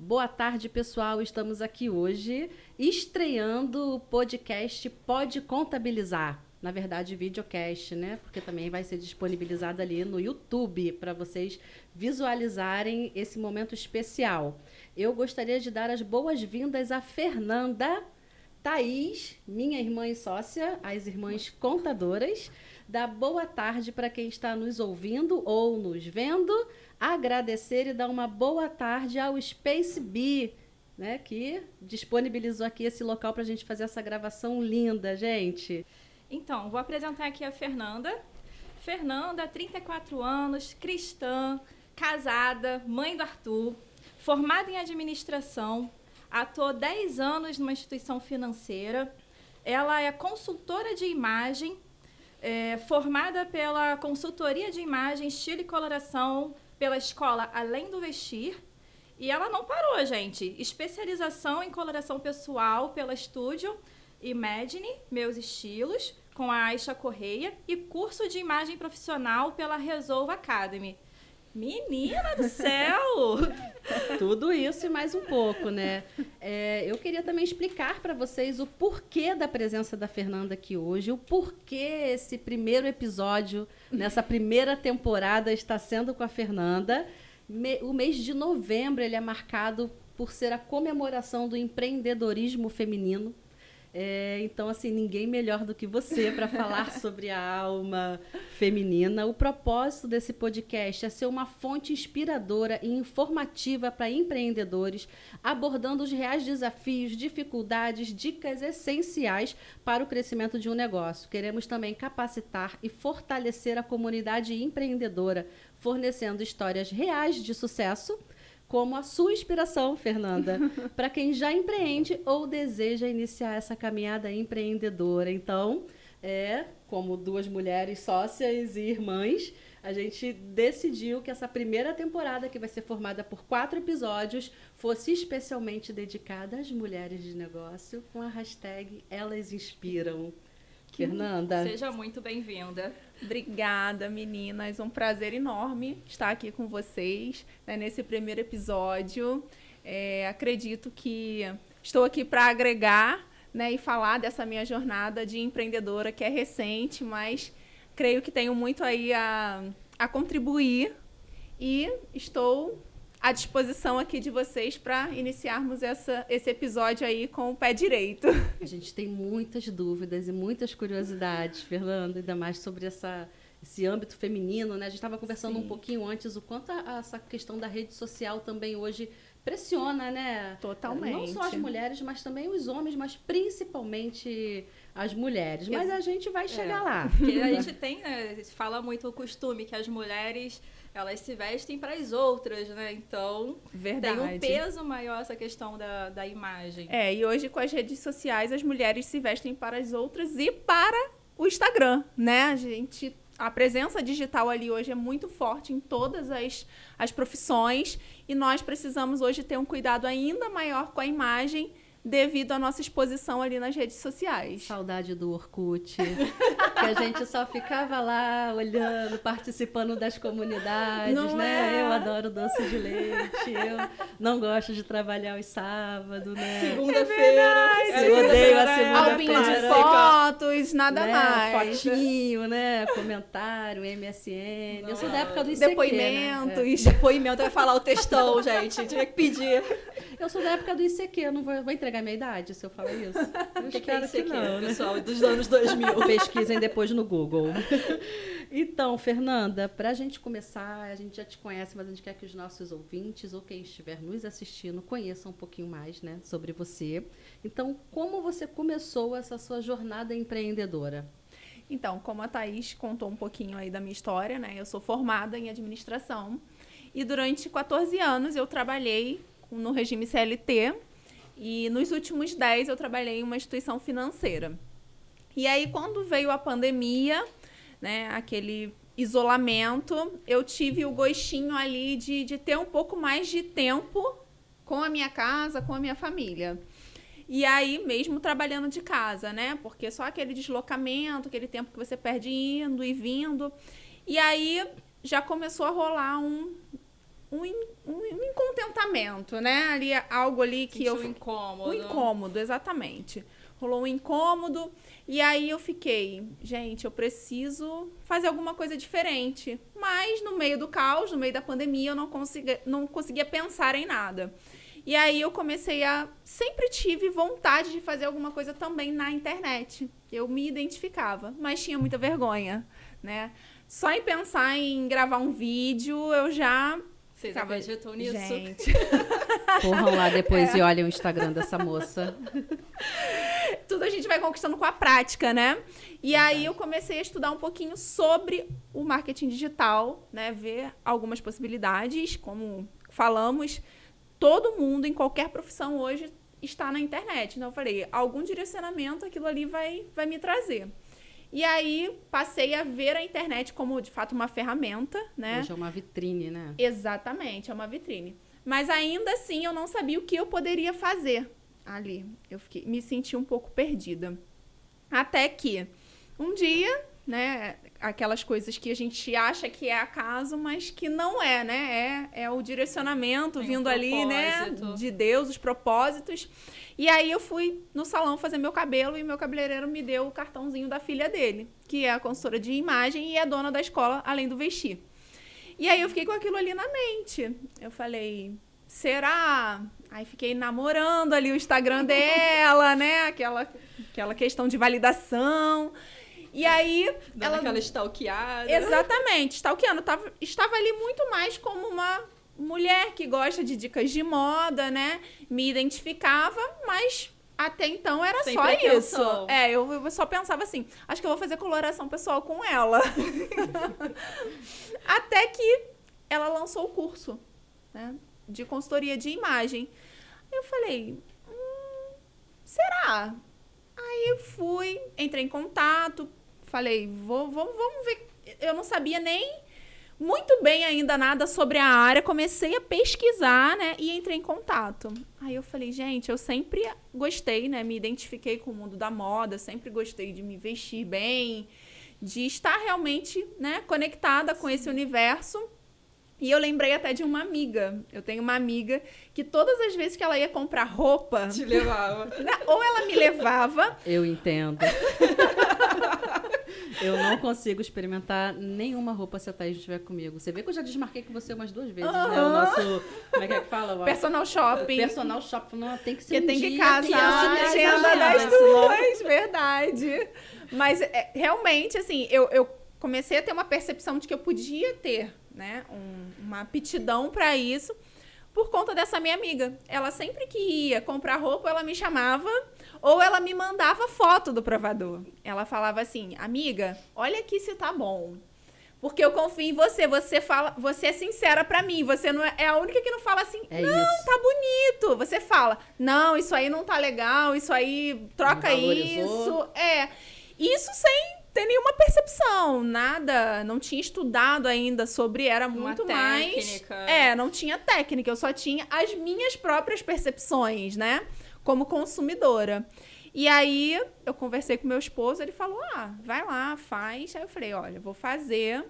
Boa tarde, pessoal. Estamos aqui hoje estreando o podcast Pode Contabilizar. Na verdade, videocast, né? Porque também vai ser disponibilizado ali no YouTube para vocês visualizarem esse momento especial. Eu gostaria de dar as boas-vindas a Fernanda, Thaís, minha irmã e sócia, as irmãs contadoras. Da boa tarde para quem está nos ouvindo ou nos vendo agradecer e dar uma boa tarde ao Space Bee, né, que disponibilizou aqui esse local para a gente fazer essa gravação linda, gente. Então, vou apresentar aqui a Fernanda. Fernanda, 34 anos, cristã, casada, mãe do Arthur, formada em administração, atuou 10 anos numa instituição financeira. Ela é consultora de imagem, é, formada pela consultoria de imagem, estilo e coloração pela escola Além do Vestir. E ela não parou, gente. Especialização em coloração pessoal pela Estúdio Imagine, Meus Estilos, com a Aisha Correia. E curso de imagem profissional pela Resolve Academy. Menina do céu! Tudo isso e mais um pouco, né? É, eu queria também explicar para vocês o porquê da presença da Fernanda aqui hoje, o porquê esse primeiro episódio, nessa primeira temporada, está sendo com a Fernanda. Me, o mês de novembro ele é marcado por ser a comemoração do empreendedorismo feminino. É, então, assim, ninguém melhor do que você para falar sobre a alma feminina. O propósito desse podcast é ser uma fonte inspiradora e informativa para empreendedores, abordando os reais desafios, dificuldades, dicas essenciais para o crescimento de um negócio. Queremos também capacitar e fortalecer a comunidade empreendedora, fornecendo histórias reais de sucesso como a sua inspiração, Fernanda, para quem já empreende ou deseja iniciar essa caminhada empreendedora. Então, é como duas mulheres sócias e irmãs, a gente decidiu que essa primeira temporada, que vai ser formada por quatro episódios, fosse especialmente dedicada às mulheres de negócio com a hashtag Elas Inspiram. Fernanda. Seja muito bem-vinda. Obrigada, meninas. Um prazer enorme estar aqui com vocês né, nesse primeiro episódio. É, acredito que estou aqui para agregar né, e falar dessa minha jornada de empreendedora que é recente, mas creio que tenho muito aí a, a contribuir e estou à disposição aqui de vocês para iniciarmos essa, esse episódio aí com o pé direito. A gente tem muitas dúvidas e muitas curiosidades, Fernando, ainda mais sobre essa, esse âmbito feminino, né? A gente estava conversando Sim. um pouquinho antes o quanto a, a, essa questão da rede social também hoje pressiona, né? Totalmente. Não só as mulheres, mas também os homens, mas principalmente as mulheres. Mas a gente vai chegar é. lá. Porque a gente tem, né, fala muito o costume que as mulheres elas se vestem para as outras, né? Então, Verdade. tem um peso maior essa questão da, da imagem. É, e hoje com as redes sociais as mulheres se vestem para as outras e para o Instagram, né? A gente a presença digital ali hoje é muito forte em todas as, as profissões e nós precisamos hoje ter um cuidado ainda maior com a imagem devido à nossa exposição ali nas redes sociais. Saudade do Orkut, que a gente só ficava lá olhando, participando das comunidades, não né? É? Eu adoro doce de leite, eu não gosto de trabalhar os sábados, né? Segunda-feira. É eu odeio a segunda-feira. de fotos, nada né? mais. Fotinho, né? Comentário, MSN. Não. Eu sou da época do ICQ, Depoimentos. Né? Depoimento, vai falar o textão, gente. Tinha que pedir. Eu sou da época do ICQ, eu não vou, vou entregar minha idade se eu falar isso. O que, que é ICQ, não, né? pessoal, dos anos 2000? Pesquisem depois no Google. Então, Fernanda, para a gente começar, a gente já te conhece, mas a gente quer que os nossos ouvintes ou quem estiver nos assistindo conheçam um pouquinho mais né, sobre você. Então, como você começou essa sua jornada empreendedora? Então, como a Thaís contou um pouquinho aí da minha história, né? Eu sou formada em administração e durante 14 anos eu trabalhei no regime CLT e nos últimos 10 eu trabalhei em uma instituição financeira. E aí, quando veio a pandemia, né, aquele isolamento, eu tive o gostinho ali de, de ter um pouco mais de tempo com a minha casa, com a minha família. E aí, mesmo trabalhando de casa, né? Porque só aquele deslocamento, aquele tempo que você perde indo e vindo. E aí já começou a rolar um, um, um, um pensamento, né? Ali algo ali que Sentiu eu incômodo. um incômodo, exatamente. Rolou um incômodo e aí eu fiquei, gente, eu preciso fazer alguma coisa diferente. Mas no meio do caos, no meio da pandemia, eu não conseguia, não conseguia pensar em nada. E aí eu comecei a sempre tive vontade de fazer alguma coisa também na internet. Eu me identificava, mas tinha muita vergonha, né? Só em pensar em gravar um vídeo, eu já Vocês ficava, acreditam nisso? Gente, Corram lá É. depois e olhem o Instagram dessa moça. tudo a gente vai conquistando com a prática, né? E aí eu comecei a estudar um pouquinho sobre o marketing digital, né? Ver algumas possibilidades, como falamos, todo mundo em qualquer profissão hoje está na internet. Então eu falei, algum direcionamento aquilo ali vai, vai me trazer. E aí passei a ver a internet como de fato uma ferramenta, né? Hoje é uma vitrine, né? Exatamente, é uma vitrine. Mas ainda assim eu não sabia o que eu poderia fazer ali. Eu fiquei, me senti um pouco perdida. Até que um dia, né, aquelas coisas que a gente acha que é acaso, mas que não é, né? É, é o direcionamento Tem um vindo ali, né, de Deus, os propósitos. E aí eu fui no salão fazer meu cabelo e meu cabeleireiro me deu o cartãozinho da filha dele, que é a consultora de imagem e é dona da escola, além do vestir. E aí eu fiquei com aquilo ali na mente. Eu falei, será? Aí fiquei namorando ali o Instagram dela, né? Aquela, aquela questão de validação. E aí, Dando ela. aquela stalkeada. Exatamente, stalkeando. Tava, estava ali muito mais como uma mulher que gosta de dicas de moda, né? Me identificava, mas até então era Sem só isso. É, eu, eu só pensava assim, acho que eu vou fazer coloração pessoal com ela. até que ela lançou o curso, né? De consultoria de imagem. Eu falei, hum, será? Aí eu fui, entrei em contato, falei, vou, vamos, vamos ver. Eu não sabia nem muito bem ainda nada sobre a área, comecei a pesquisar, né, e entrei em contato. Aí eu falei, gente, eu sempre gostei, né, me identifiquei com o mundo da moda, sempre gostei de me vestir bem, de estar realmente, né, conectada com esse universo. E eu lembrei até de uma amiga. Eu tenho uma amiga que todas as vezes que ela ia comprar roupa, Te levava. ou ela me levava, Eu entendo. eu não consigo experimentar nenhuma roupa se a Thaís estiver comigo. Você vê que eu já desmarquei com você umas duas vezes, né? O nosso. Como é que é que fala? Personal shopping. personal shop. Não, tem que ser Porque um tem que dia, casar tem a que agenda casar, das duas, verdade. Mas é, realmente, assim, eu, eu comecei a ter uma percepção de que eu podia ter, né, um- uma aptidão para isso por conta dessa minha amiga. Ela sempre que ia comprar roupa, ela me chamava ou ela me mandava foto do provador. Ela falava assim: "Amiga, olha aqui se tá bom". Porque eu confio em você, você fala, você é sincera pra mim, você não é, é a única que não fala assim: É "Não, isso. tá bonito". Você fala: "Não, isso aí não tá legal, isso aí troca isso". É. Isso sem ter nenhuma percepção, nada, não tinha estudado ainda sobre, era Uma muito mais. técnica. É, não tinha técnica, eu só tinha as minhas próprias percepções, né? Como consumidora. E aí eu conversei com meu esposo, ele falou: "Ah, vai lá, faz". Aí eu falei: "Olha, vou fazer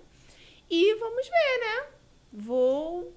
e vamos ver, né? Vou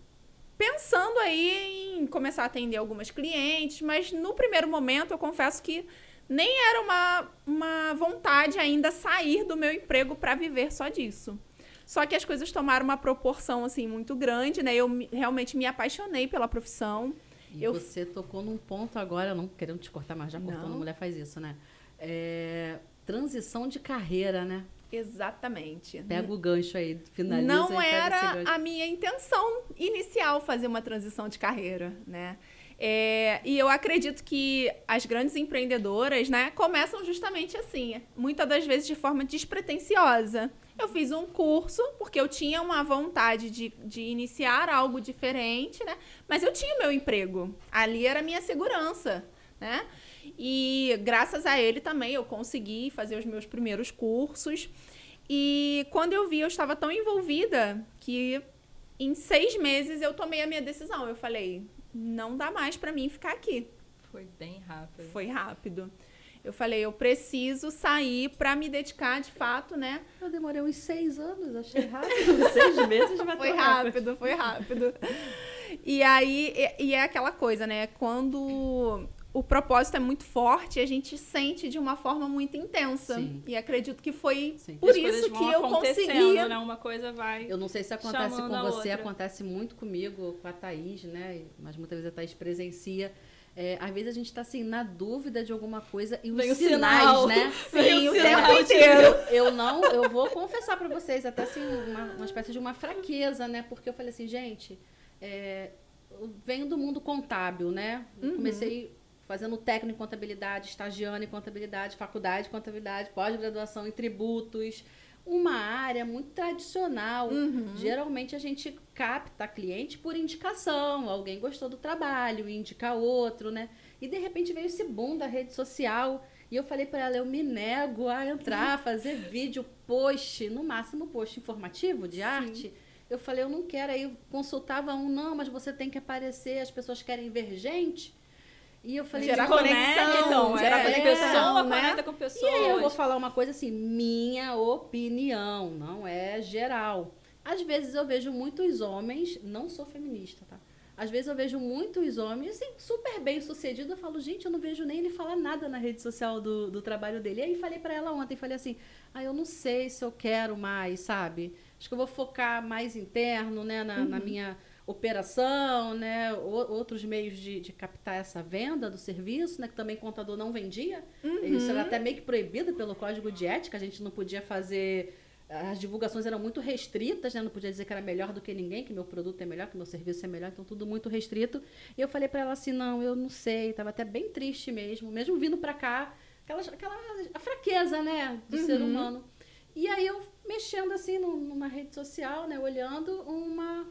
pensando aí em começar a atender algumas clientes, mas no primeiro momento eu confesso que nem era uma, uma vontade ainda sair do meu emprego para viver só disso. Só que as coisas tomaram uma proporção assim muito grande, né? Eu me- realmente me apaixonei pela profissão. E Eu- você tocou num ponto agora, não querendo te cortar, mas já cortando, mulher faz isso, né? É, transição de carreira, né? Exatamente. Pega o gancho aí, finaliza e não era a minha intenção inicial fazer uma transição de carreira, né? É, e eu acredito que as grandes empreendedoras, né, começam justamente assim, muitas das vezes de forma despretensiosa. Eu fiz um curso porque eu tinha uma vontade de, de iniciar algo diferente, né? Mas eu tinha meu emprego. Ali era a minha segurança, né? E graças a ele também eu consegui fazer os meus primeiros cursos. E quando eu vi, eu estava tão envolvida que em seis meses eu tomei a minha decisão. Eu falei, não dá mais para mim ficar aqui. Foi bem rápido. Foi rápido. Eu falei, eu preciso sair para me dedicar de fato, né? Eu demorei uns seis anos, achei rápido. seis meses vai Foi rápido, foi rápido. E aí, e, e é aquela coisa, né? Quando o propósito é muito forte, a gente sente de uma forma muito intensa. Sim. E acredito que foi Sim. por As isso que eu acontecendo, conseguia. Né? Uma coisa vai. Eu não sei se acontece com você, outra. acontece muito comigo, com a Thaís, né? Mas muitas vezes a Thaís presencia. É, às vezes a gente tá assim, na dúvida de alguma coisa e os Vem o sinais, sinal. né? Vem o o sinal. tempo inteiro. Eu, eu não, eu vou confessar pra vocês, até assim, uma, uma espécie de uma fraqueza, né? Porque eu falei assim, gente, é, eu venho do mundo contábil, né? Eu Comecei fazendo técnico em contabilidade, estagiando em contabilidade, faculdade de contabilidade, pós-graduação em tributos. Uma área muito tradicional. Geralmente a gente capta cliente por indicação. Alguém gostou do trabalho, indica outro, né? E de repente veio esse boom da rede social. E eu falei para ela, eu me nego a entrar, fazer vídeo, post, no máximo post informativo de arte. Eu falei, eu não quero. Aí eu consultava um, não, mas você tem que aparecer, as pessoas querem ver gente. E eu falei, Gerar "Sim, conexão, gerar é, conexão, pessoa né? conecta com e pessoas. aí eu vou falar uma coisa assim, minha opinião, não é geral. Às vezes eu vejo muitos homens, não sou feminista, tá? Às vezes eu vejo muitos homens, assim, super bem sucedidos. Eu falo, gente, eu não vejo nem ele falar nada na rede social do, do trabalho dele. E aí falei pra ela ontem, falei assim, ah, eu não sei se eu quero mais, sabe? Acho que eu vou focar mais interno, né, na, na minha operação, né, o- outros meios de, de captar essa venda do serviço, né, que também contador não vendia. Isso era até meio que proibido pelo código de ética, a gente não podia fazer as divulgações eram muito restritas, né? Não podia dizer que era melhor do que ninguém, que meu produto é melhor, que meu serviço é melhor, então tudo muito restrito. E eu falei pra ela assim, não, eu não sei, tava até bem triste mesmo, mesmo vindo pra cá, aquela, aquela a fraqueza, né, do ser humano. E aí eu mexendo assim numa rede social, né, olhando uma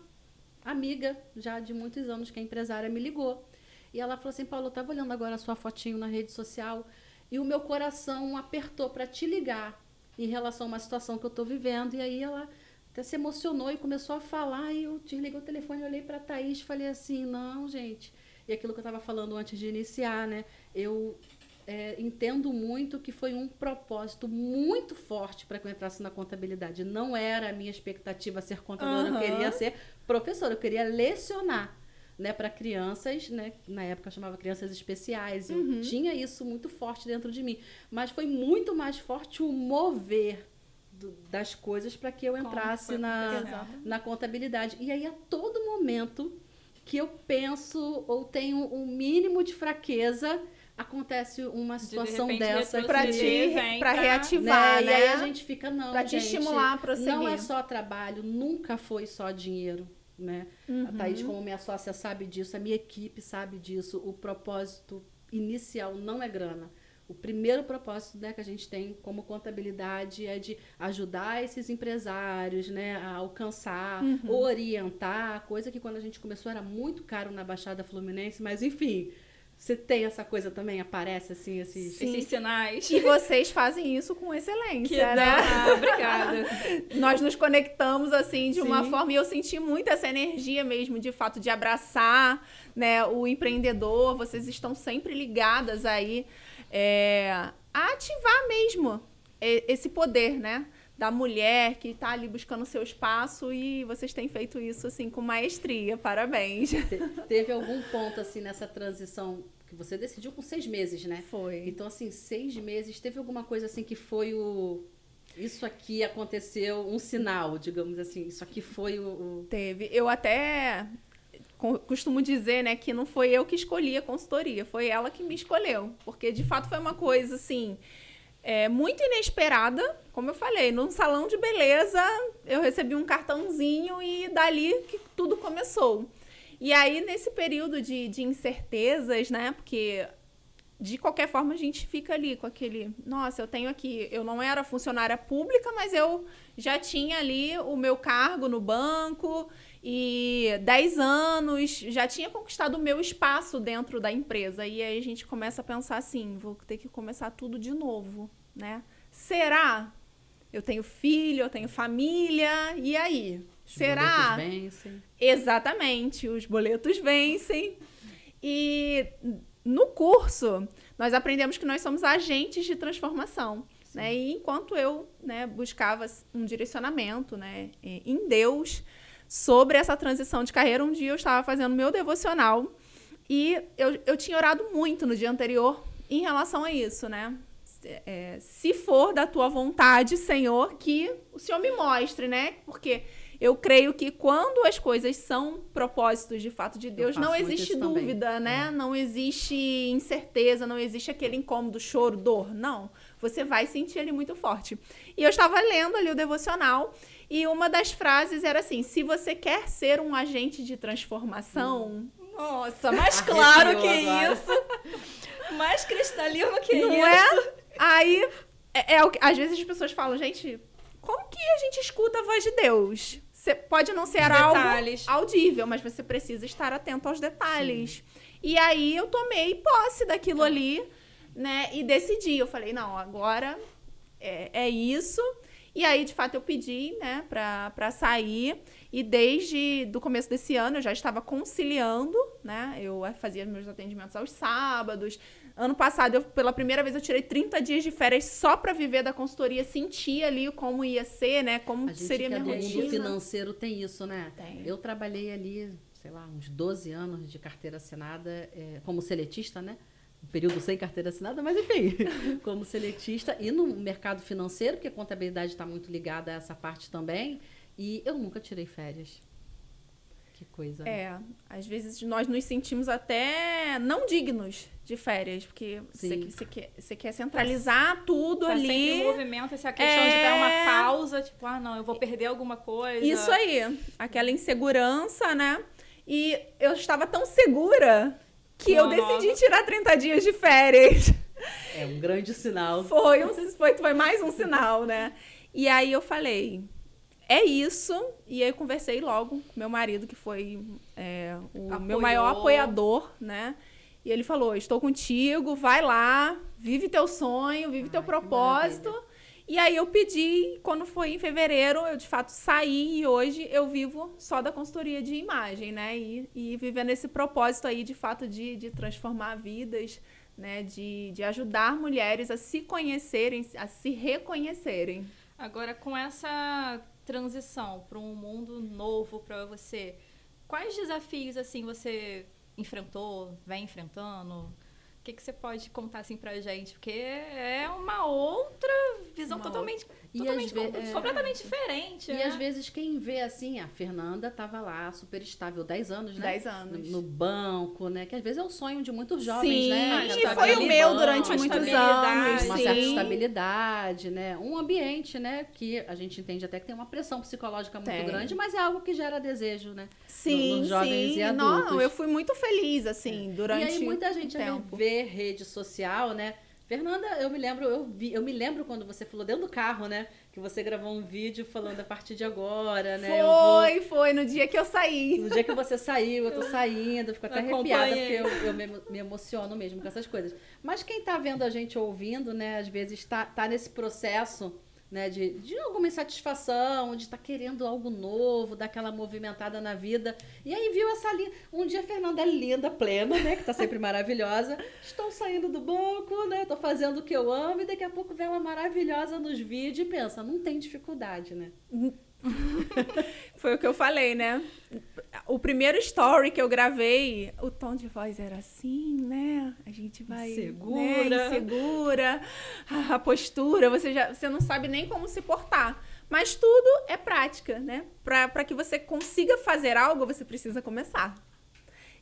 amiga já de muitos anos que é empresária me ligou. E ela falou assim: "Paulo, eu tava olhando agora a sua fotinho na rede social e o meu coração apertou para te ligar em relação a uma situação que eu tô vivendo". E aí ela até se emocionou e começou a falar e eu desliguei o telefone, olhei para Thaís e falei assim: "Não, gente". E aquilo que eu estava falando antes de iniciar, né? Eu é, entendo muito que foi um propósito muito forte para que eu entrasse na contabilidade. Não era a minha expectativa ser contadora, eu Aham. queria ser professora, eu queria lecionar. Né, para crianças, né, na época eu chamava crianças especiais, eu Uhum. tinha isso muito forte dentro de mim, mas foi muito mais forte o mover do- das coisas para que eu entrasse na, na contabilidade. E aí, a todo momento que eu penso ou tenho um mínimo de fraqueza, acontece uma De, de situação repente, dessa. Retroceder, te cá. reativar, né? né? E aí a gente fica, não, Pra te gente, estimular a prosseguir. Não é só trabalho, nunca foi só dinheiro, né? Uhum. A Thaís, como minha sócia, sabe disso, a minha equipe sabe disso. O propósito inicial não é grana. O primeiro propósito né, que a gente tem como contabilidade é de ajudar esses empresários né, a alcançar, Uhum. orientar, coisa que quando a gente começou era muito caro na Baixada Fluminense, mas enfim, você tem essa coisa também, aparece assim, esses. Sim. Esses sinais. E vocês fazem isso com Que excelência, né? dá. Obrigada. Nós nos conectamos assim de uma Sim. forma e eu senti muito essa energia mesmo de fato de abraçar, né, o empreendedor. Vocês estão sempre ligadas aí é, a ativar mesmo e- esse poder, né? Da mulher que está ali buscando seu espaço e vocês têm feito isso assim com maestria. Parabéns. Te- Teve algum ponto assim nessa transição que você decidiu com seis meses, né? Foi. Então, assim, seis meses, teve alguma coisa assim que foi o. Isso aqui aconteceu, um sinal, digamos assim. Isso aqui foi o. o- Teve. Eu até co- costumo dizer, né, que não foi eu que escolhi a consultoria, foi ela que me escolheu. Porque, de fato, foi uma coisa, assim, é, muito inesperada. Como eu falei, num salão de beleza, eu recebi um cartãozinho e dali que tudo começou. E aí, nesse período de, de incertezas, né, porque de qualquer forma a gente fica ali com aquele, nossa, eu tenho aqui, eu não era funcionária pública, mas eu já tinha ali o meu cargo no banco e 10 anos, já tinha conquistado o meu espaço dentro da empresa. E aí a gente começa a pensar assim, vou ter que começar tudo de novo, né? Será? Eu tenho filho, eu tenho família, e aí? os Será? boletos vencem. Exatamente, os boletos vencem. E no curso, nós aprendemos que nós somos agentes de transformação. Né? E enquanto eu né, buscava um direcionamento né, em Deus, sobre essa transição de carreira. Um dia eu estava fazendo meu devocional e eu, eu tinha orado muito no dia anterior em relação a isso, né? É, se for da tua vontade, Senhor, que o Senhor me mostre, né? Porque eu creio que quando as coisas são propósitos de fato de Deus, não existe dúvida, também. né? É. Não existe incerteza, não existe aquele incômodo, choro, dor. Não. Você vai sentir ele muito forte. E eu estava lendo ali o devocional e uma das frases era assim: se você quer ser um agente de transformação. Nossa, mais claro que isso. mais cristalino que não é? isso. É? Aí, é, é, às vezes as pessoas falam, gente, como que a gente escuta a voz de Deus? Você pode não ser algo audível, mas você precisa estar atento aos detalhes. Sim. E aí eu tomei posse daquilo ali, né? E decidi. Eu falei, não, agora é, é isso. E aí, de fato, eu pedi, né, pra, pra sair. E desde do começo desse ano eu já estava conciliando, né? Eu fazia meus atendimentos aos sábados, Ano passado, eu, pela primeira vez, eu tirei 30 dias de férias só para viver da consultoria, sentir ali como ia ser, né? Como a seria minha rotina. O mundo financeiro tem isso, né? Tem. Eu trabalhei ali, sei lá, uns 12 anos de carteira assinada é, como seletista, né? Um período sem carteira assinada, mas enfim, como seletista e no mercado financeiro, porque a contabilidade está muito ligada a essa parte também. E eu nunca tirei férias. Que coisa. É, às vezes nós nos sentimos até não dignos de férias, porque você, quer, você quer centralizar tudo tá ali. Sempre em movimento, essa questão é... de dar uma pausa, tipo, ah, não, eu vou perder alguma coisa. Isso aí, aquela insegurança, né? E eu estava tão segura que eu decidi tirar 30 dias de férias. É um grande sinal. Foi, um, foi, foi mais um sinal, né? E aí eu falei, é isso. E aí eu conversei logo com meu marido, que foi é, o Apoiou. meu maior apoiador, né? E ele falou: Estou contigo, vai lá, vive teu sonho, vive Ai, teu propósito. E aí eu pedi, quando foi em fevereiro, eu de fato saí e hoje eu vivo só da consultoria de imagem, né? E, e vivendo esse propósito aí, de fato, de, de transformar vidas, né? De, de ajudar mulheres a se conhecerem, a se reconhecerem. Agora, com essa transição para um mundo novo para você, quais desafios assim você enfrentou, vem enfrentando? Que, que você pode contar assim pra gente? Porque é uma outra visão uma totalmente, totalmente com, é, completamente diferente. E né? às vezes quem vê assim, a Fernanda estava lá, super estável, 10 anos, né? 10 anos. No, no, banco, né? Que às vezes é o sonho de muitos jovens, sim, né? E foi o meu durante muitos anos. Uma sim. certa estabilidade, né? Um ambiente, né? Que a gente entende até que tem uma pressão psicológica muito tem. grande, mas é algo que gera desejo, né? Sim, nos jovens sim. e adultos. Não, eu fui muito feliz, assim, durante. E aí muita gente tempo. vê rede social, né? Fernanda, eu me lembro, eu vi, eu me lembro quando você falou dentro do carro, né? Que você gravou um vídeo falando a partir de agora, né? Foi, vou... foi, no dia que eu saí. No dia que você saiu, eu tô saindo, fico até arrepiada, porque eu, eu me, me, emociono mesmo com essas coisas. Mas quem tá vendo a gente ouvindo, né, às vezes tá, tá nesse processo né, de, de alguma insatisfação, de estar tá querendo algo novo, daquela movimentada na vida. E aí viu essa linha. Um dia a Fernanda é linda, plena, né, que está sempre maravilhosa. Estou saindo do banco, né, estou fazendo o que eu amo, e daqui a pouco vem uma maravilhosa nos vídeos e pensa, não tem dificuldade, né? Foi o que eu falei, né? O primeiro story que eu gravei, o tom de voz era assim, né? A gente vai. Segura. Né? Insegura. A postura, você já você não sabe nem como se portar. Mas tudo é prática, né? Para que você consiga fazer algo, você precisa começar.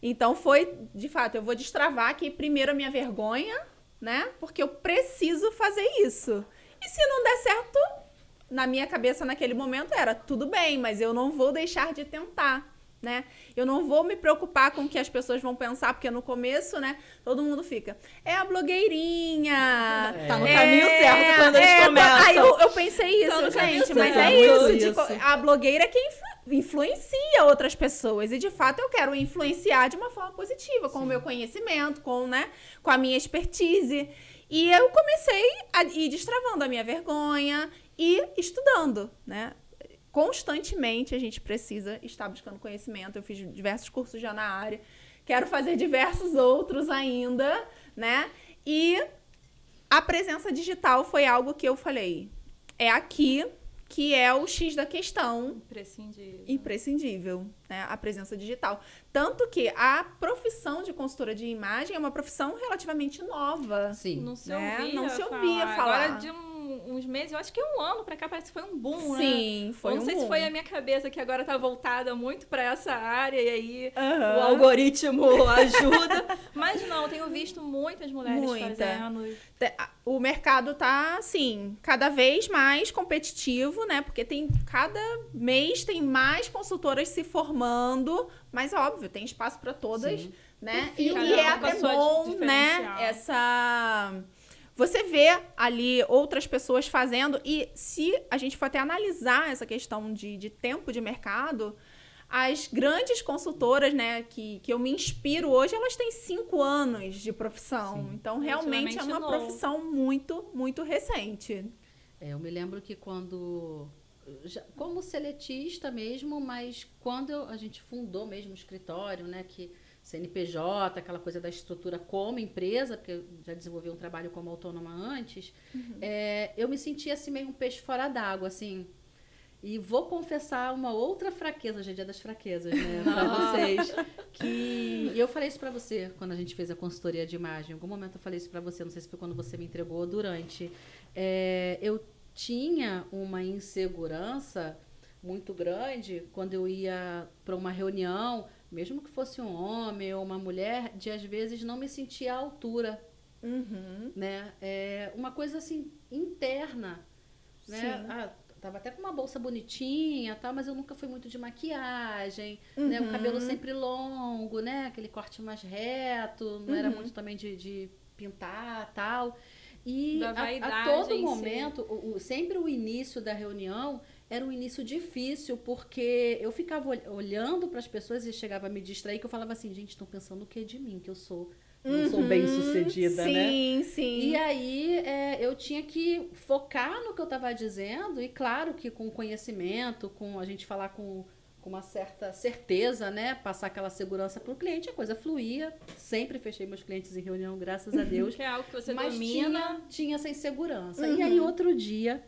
Então foi, de fato, eu vou destravar aqui primeiro a minha vergonha, né? Porque eu preciso fazer isso. E se não der certo, na minha cabeça naquele momento era tudo bem, mas eu não vou deixar de tentar. Né? Eu não vou me preocupar com o que as pessoas vão pensar, porque no começo, né, todo mundo fica, é a blogueirinha. É. Tá no caminho é, certo quando eles é, começam. Aí eu, eu pensei isso, tá gente, mas é isso, isso. a blogueira é quem influencia outras pessoas. E de fato eu quero influenciar de uma forma positiva, com Sim. o meu conhecimento, com, né, com a minha expertise. E eu comecei a ir destravando a minha vergonha e estudando, né? Constantemente a gente precisa estar buscando conhecimento. Eu fiz diversos cursos já na área, quero fazer diversos outros ainda, né? E a presença digital foi algo que eu falei, é aqui que é o X da questão Imprescindível. imprescindível, né? A presença digital. Tanto que a profissão de consultora de imagem é uma profissão relativamente nova. Sim. Não se né? ouvia Não se falar. ouvia falar. Agora, de um- uns meses, eu acho que um ano pra cá, parece que foi um boom, né? Sim, foi não um sei se boom. foi a minha cabeça que agora tá voltada muito pra essa área e aí Aham. o algoritmo ajuda. Mas não, tenho visto muitas mulheres Muita. fazendo. O mercado tá, assim, cada vez mais competitivo, né? Porque tem cada mês tem mais consultoras se formando, mas óbvio, tem espaço para todas, Sim. né? E, Perfil, e cada é até bom, né? Essa você vê ali outras pessoas fazendo e se a gente for até analisar essa questão de, de tempo de mercado, as grandes consultoras, né, que, que eu me inspiro hoje, elas têm cinco anos de profissão. Sim. Então, realmente é uma novo. profissão muito, muito recente. É, eu me lembro que quando. já- como seletista mesmo, mas quando eu- a gente fundou mesmo o escritório, né? Que CNPJ, aquela coisa da estrutura como empresa, porque eu já desenvolvi um trabalho como autônoma antes, é, eu me sentia assim meio um peixe fora d'água, assim. E vou confessar uma outra fraqueza, hoje é dia das fraquezas, né, pra vocês. Que eu falei isso pra você quando a gente fez a consultoria de imagem. Em algum momento eu falei isso pra você, não sei se foi quando você me entregou ou durante. É, eu tinha uma insegurança muito grande quando eu ia para uma reunião, mesmo que fosse um homem ou uma mulher, de às vezes não me sentir à altura, Uhum. né? É uma coisa assim interna, né? Ah, tava até com uma bolsa bonitinha, tal, mas eu nunca fui muito de maquiagem, né? O Uhum. cabelo sempre longo, né? Aquele corte mais reto, não era Uhum. muito também de, de pintar, tal. E a- a, todo momento, o- o- sempre o início da reunião era um início difícil, porque eu ficava ol- olhando para as pessoas e chegava a me distrair, que eu falava assim, gente, estão pensando o que de mim, que eu sou, não sou Uhum. bem sucedida, sim, né? Sim, sim. E aí é, eu tinha que focar no que eu estava dizendo, e claro que com conhecimento, com a gente falar com, com uma certa certeza, né? Passar aquela segurança para o cliente, a coisa fluía. Sempre fechei meus clientes em reunião, graças a Deus. Que é algo que você Mas domina. tinha, tinha essa insegurança. Uhum. E aí, outro dia,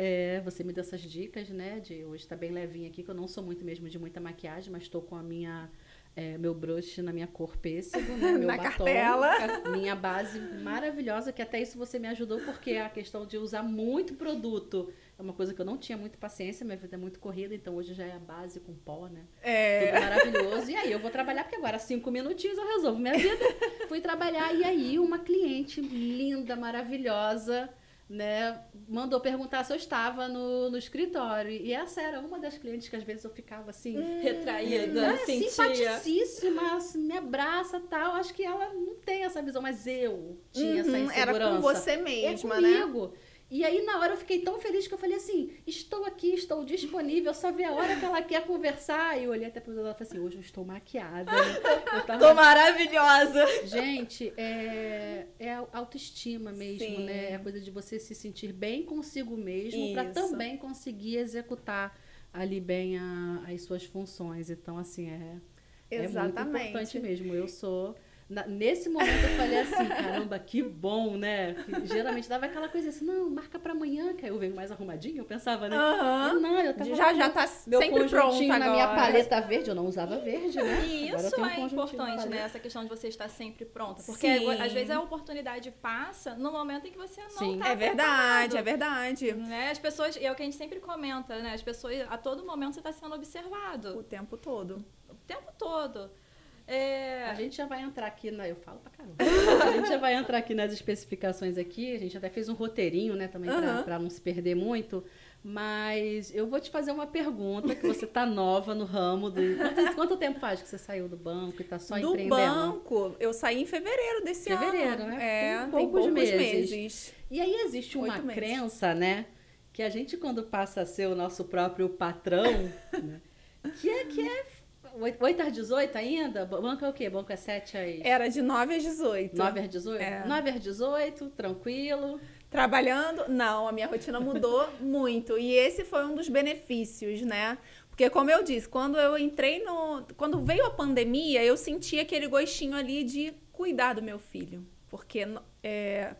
é, você me deu essas dicas, né? De hoje tá bem levinha aqui, que eu não sou muito mesmo de muita maquiagem, mas estou com a minha. é, meu brush na minha cor pêssego, né? Meu Na batom, cartela. Minha base maravilhosa, que até isso você me ajudou, porque a questão de usar muito produto é uma coisa que eu não tinha muito paciência, minha vida é muito corrida, então hoje já é a base com pó, né? É. Tudo maravilhoso. E aí eu vou trabalhar, porque agora cinco minutinhos eu resolvo minha vida. Fui trabalhar e aí uma cliente linda, maravilhosa, né, mandou perguntar se eu estava no, no escritório. E essa era uma das clientes que às vezes eu ficava assim, Retraída, ah, sentia. simpaticíssima, assim, me abraça tal. Acho que ela não tem essa visão, mas eu tinha essa Uhum, insegurança. Era com você É mesma, né? E aí, na hora, eu fiquei tão feliz que eu falei assim: estou aqui, estou disponível, só ver a hora que ela quer conversar. E eu olhei até para ela e falei assim: hoje eu estou maquiada. Eu tava- Tô maravilhosa. Gente, é, é autoestima mesmo, Sim. né? É a coisa de você se sentir bem consigo mesmo para também conseguir executar ali bem a- as suas funções. Então, assim, é, é muito Exatamente. importante mesmo. Eu sou. Na- nesse momento eu falei assim, caramba, que bom, né? Que geralmente dava aquela coisa assim, não, marca pra amanhã, que aí eu venho mais arrumadinho, eu pensava, né? Aham. Eu não, eu tava Já, já tá meu sempre conjuntinho na minha agora. paleta verde, eu não usava verde, né? E Agora eu isso tenho é importante, né? Essa questão de você estar sempre pronta. Porque Sim. às vezes a oportunidade passa no momento em que você não Sim. tá É verdade, é verdade. Né? As pessoas, e é o que a gente sempre comenta, né? As pessoas, a todo momento você está sendo observado. O tempo todo. O tempo todo. É, A gente já vai entrar aqui na. Eu falo pra caramba. A gente já vai entrar aqui nas especificações aqui. A gente até fez um roteirinho, né, também, pra, Aham. pra não se perder muito. Mas eu vou te fazer uma pergunta, que você tá nova no ramo. Do... Quanto, quanto tempo faz que você saiu do banco e tá só do empreendendo? banco, eu saí em fevereiro desse Fevereiro, ano. né? É, Tem tem poucos poucos, meses. meses. E aí existe uma Oito meses. crença, né? Que a gente, quando passa a ser o nosso próprio patrão, né, que é que é 8 às 18 ainda? Banco é o quê? Banco é 7 às Era de 9 às 18. 9 às 18? É. 9 às 18, tranquilo. Trabalhando? Não, a minha rotina mudou muito. E esse foi um dos benefícios, né? Porque, como eu disse, quando eu entrei no. Quando veio a pandemia, eu senti aquele gostinho ali de cuidar do meu filho. Porque é,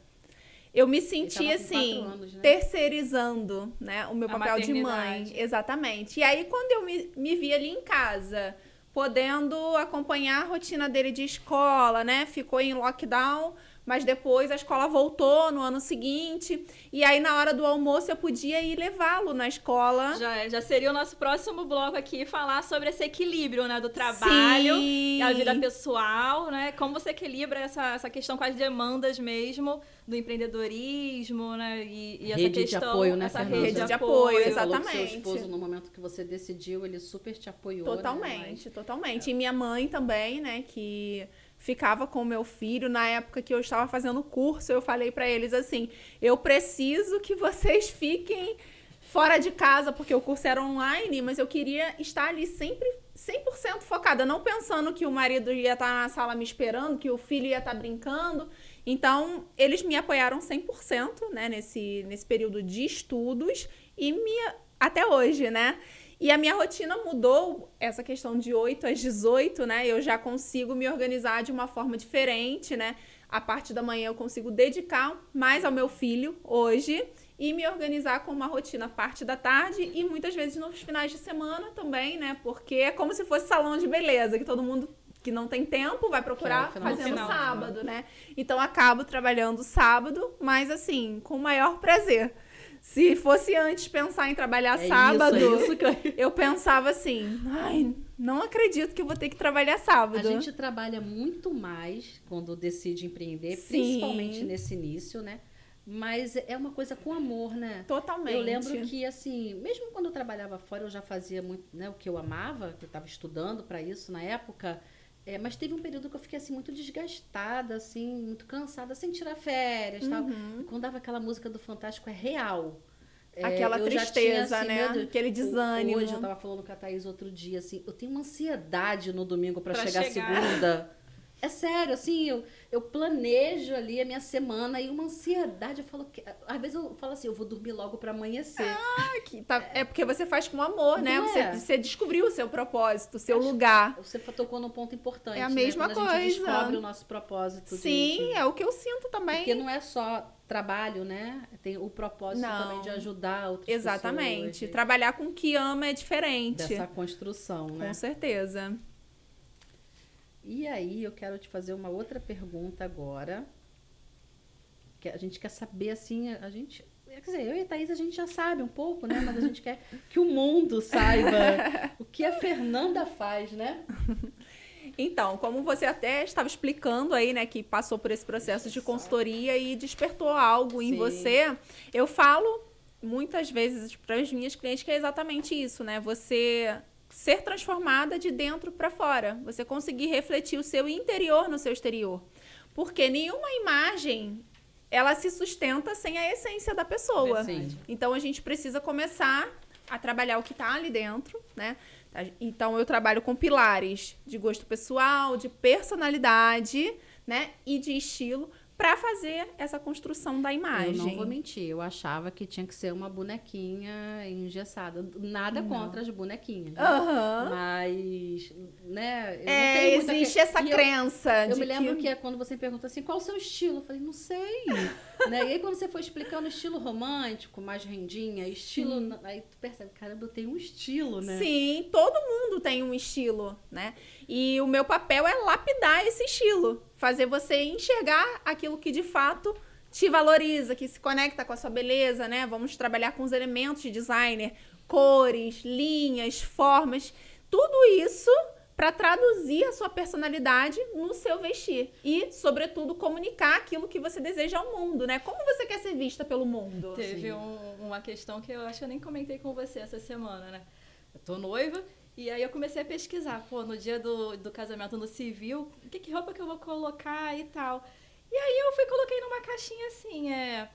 eu me senti assim, anos, né? terceirizando, né, o meu A papel de mãe. Exatamente. E aí, quando eu me, me vi ali em casa, podendo acompanhar a rotina dele de escola, né, ficou em lockdown, mas depois a escola voltou no ano seguinte. E aí, na hora do almoço, eu podia ir levá-lo na escola. Já, já seria o nosso próximo bloco aqui falar sobre esse equilíbrio, né? Do trabalho Sim. e a vida pessoal, né? Como você equilibra essa, essa questão com as demandas mesmo do empreendedorismo, né? E, e essa Rede de questão, apoio, né, essa Fernanda? rede de, Rede de apoio. Você falou exatamente. seu esposo, no momento que você decidiu, ele super te apoiou. né? Totalmente, totalmente. E minha mãe também, né, que ficava com meu filho na época que eu estava fazendo curso, eu falei pra eles assim: "Eu preciso que vocês fiquem fora de casa, porque o curso era online, mas eu queria estar ali sempre 100% focada, não pensando que o marido ia estar na sala me esperando, que o filho ia estar brincando. Então, eles me apoiaram 100%, né, nesse, nesse período de estudos e me até hoje, né? E a minha rotina mudou, essa questão de 8 às 18, né? Eu já consigo me organizar de uma forma diferente, né? A parte da manhã eu consigo dedicar mais ao meu filho hoje e me organizar com uma rotina parte da tarde e muitas vezes nos finais de semana também, né? Porque é como se fosse salão de beleza, que todo mundo que não tem tempo vai procurar é final fazendo sábado, né? Então acabo trabalhando sábado, mas assim, com o maior prazer. Se fosse antes pensar em trabalhar É sábado, isso, é isso eu... pensava assim, ai, não acredito que eu vou ter que trabalhar A sábado. gente trabalha muito mais quando decide empreender, Sim. principalmente nesse início, né? Mas é uma coisa com amor, né? Totalmente. Eu lembro que, assim, mesmo quando eu trabalhava fora, eu já fazia muito, né, o que eu amava, que eu estava estudando para isso na época. É, mas teve um período que eu fiquei, assim, muito desgastada, assim, muito cansada, sem tirar férias e tal. Uhum. E quando dava aquela música do Fantástico, é real. É, Aquela já tristeza, tinha, assim, né? Deus, Aquele desânimo. Hoje eu tava falando com a Thaís outro dia, assim, eu tenho uma ansiedade no domingo para Pra chegar, chegar. segunda. É sério, assim, eu, eu planejo ali a minha semana e uma ansiedade, eu falo que. Às vezes eu falo assim, eu vou dormir logo para amanhecer. Que tá- é porque você faz com amor, né? Não Você, é? você descobriu o seu propósito, o seu Acho- lugar. Você tocou num ponto importante. É a né? mesma Quando a gente coisa. descobre o nosso propósito. Sim, de- é o que eu sinto também. Porque não é só trabalho, né? Tem o propósito Não. também de ajudar outras Exatamente. pessoas. Trabalhar com o que ama é diferente. Dessa construção, né? Com certeza. E aí, eu quero te fazer uma outra pergunta agora. Que a gente quer saber, assim, a gente. Quer dizer, eu e a Thaís a gente já sabe um pouco, né? Mas a gente quer que o mundo saiba o que a Fernanda faz, né? Então, como você até estava explicando aí, né, que passou por esse processo de consultoria e despertou algo em Sim. você, eu falo muitas vezes para as minhas clientes que é exatamente isso, né? Você ser transformada de dentro para fora, você conseguir refletir o seu interior no seu exterior. Porque nenhuma imagem ela se sustenta sem a essência da pessoa. Sim. Então a gente precisa começar a trabalhar o que está ali dentro, né? Tá? Então eu trabalho com pilares de gosto pessoal, de personalidade, né? E de estilo para fazer essa construção da imagem. Eu não vou mentir, eu achava que tinha que ser uma bonequinha engessada. Nada contra as bonequinhas. né? Aham. Mas, né? Eu não É, existe que- essa e eu- crença Eu de me lembro que... é quando você pergunta assim, qual o seu estilo? Eu falei, não sei. né? E aí quando você foi explicando estilo romântico, mais rendinha, estilo. Aí tu percebe, caramba, eu tenho um estilo, né? Sim, todo mundo tem um estilo, né? E o meu papel é lapidar esse estilo, fazer você enxergar aquilo que de fato te valoriza, que se conecta com a sua beleza, né? Vamos trabalhar com os elementos de designer, cores, linhas, formas, tudo isso para traduzir a sua personalidade no seu vestir e, sobretudo, comunicar aquilo que você deseja ao mundo, né? Como você quer ser vista pelo mundo? Teve um- uma questão que eu acho que eu nem comentei com você essa semana, né? Eu tô noiva e aí eu comecei a pesquisar, pô, no dia do, do casamento no civil, que, que roupa que eu vou colocar e tal. E aí eu fui e coloquei numa caixinha assim, é,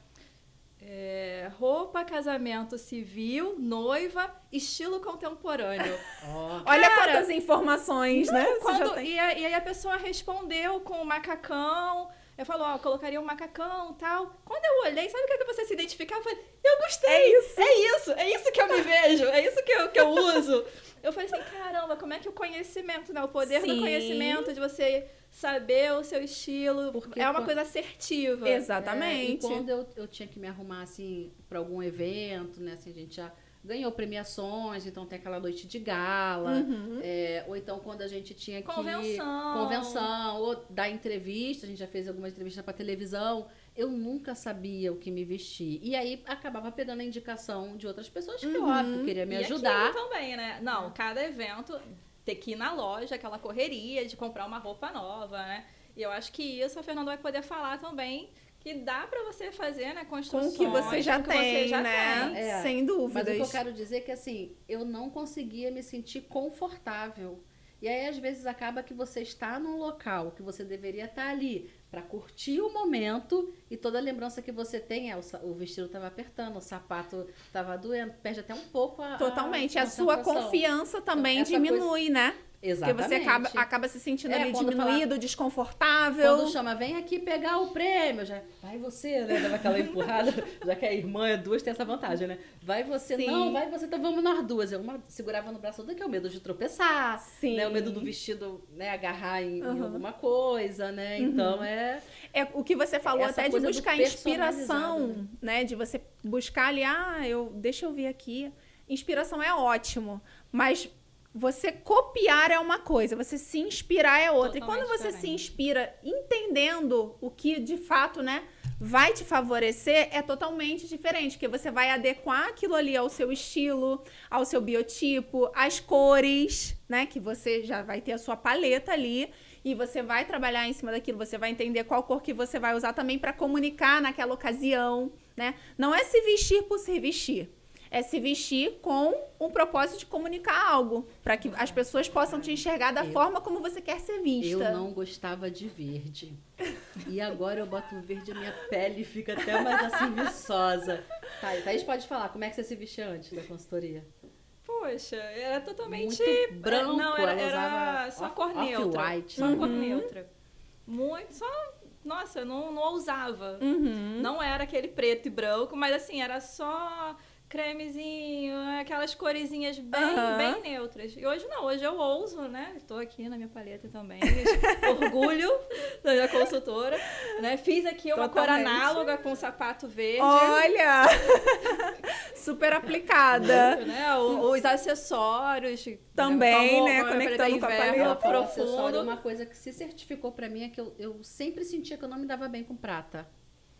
é, roupa, casamento civil, noiva, estilo contemporâneo. Olha Cara, quantas informações, né? Você já Quando- tem- e, a- e aí a pessoa respondeu com macacão, Eu falo, ó, colocaria um macacão tal. Quando eu olhei, sabe o que você se identificava? Eu falei, eu gostei! É isso! É isso! É isso que eu me vejo! É isso que eu, que eu uso! Eu falei assim, caramba, como é que o conhecimento, né? O poder Sim. do conhecimento, de você saber o seu estilo, Porque é uma quando- coisa assertiva. Exatamente. É, e quando eu, eu tinha que me arrumar, assim, para algum evento, né? Assim, a gente já ganhou premiações, então tem aquela noite de gala. Uhum. é, ou então quando a gente tinha que... Convenção. Convenção, ou dar entrevista, a gente já fez algumas entrevistas para televisão. Eu nunca sabia o que me vestir. E aí acabava pegando a indicação de outras pessoas que, Uhum. óbvio, queria me E ajudar. também, né? Não, cada evento ter que ir na loja, aquela correria de comprar uma roupa nova, né? E eu acho que isso a Fernanda vai poder falar também, que dá pra você fazer, né, Com construções. o que você já com que tem, você já né? tem. É. Sem Mas dúvidas. o que eu quero dizer é que, assim, eu não conseguia me sentir confortável. E aí, às vezes, acaba que você está num local que você deveria estar ali para curtir o momento e toda a lembrança que você tem é o, o vestido estava apertando, o sapato estava doendo, perde até um pouco a. Totalmente. A, A sua concentração. confiança também Essa diminui, né? Porque Exatamente. você acaba, acaba se sentindo É, ali quando diminuído, desconfortável. Quando chama, vem aqui pegar o prêmio, já vai você, né? Dava aquela empurrada, já que a irmã é duas, tem essa vantagem, né? Vai você, Sim. não, vai você, então vamos nós duas. Eu uma segurava no braço outra, que é o medo de tropeçar, Sim. né? O medo do vestido, né, agarrar em, em Uhum. alguma coisa, né? Então é. É o que você falou até de buscar inspiração, né? De você buscar ali, ah, eu, deixa eu ver aqui. Inspiração é ótimo, mas você copiar é uma coisa, você se inspirar é outra. e Totalmente quando você se diferente. inspira entendendo o que de fato, né, vai te favorecer, é totalmente diferente, porque você vai adequar aquilo ali ao seu estilo, ao seu biotipo, às cores, né, que você já vai ter a sua paleta ali e você vai trabalhar em cima daquilo, você vai entender qual cor que você vai usar também para comunicar naquela ocasião, né? Não é se vestir por se vestir. É se vestir com um propósito de comunicar algo, para que as pessoas possam te enxergar da Eu- forma como você quer ser vista. Eu não gostava de verde. E agora eu boto verde a minha pele fica até mais assim viçosa. Tá, Thaís pode falar, como é que você se vestia antes da consultoria? Poxa, era totalmente Muito branco, Não, era, era só off- cor neutra. off-white. Só cor Uhum. neutra. Muito, só. Nossa, eu não, não ousava. Uhum. Não era aquele preto e branco, mas assim, era só cremezinho, aquelas coresinhas bem, Aham. bem neutras. E hoje não, hoje eu ouso, né? Estou aqui na minha paleta também. Orgulho da minha consultora. Né? Fiz aqui uma cor Totalmente. análoga com sapato verde. Olha! Super aplicada. né? O- Os acessórios. Também, como- né? como falei, Conectando com a paleta. Profundo. acessório, uma coisa que se certificou pra mim é que eu, eu sempre sentia que eu não me dava bem com prata.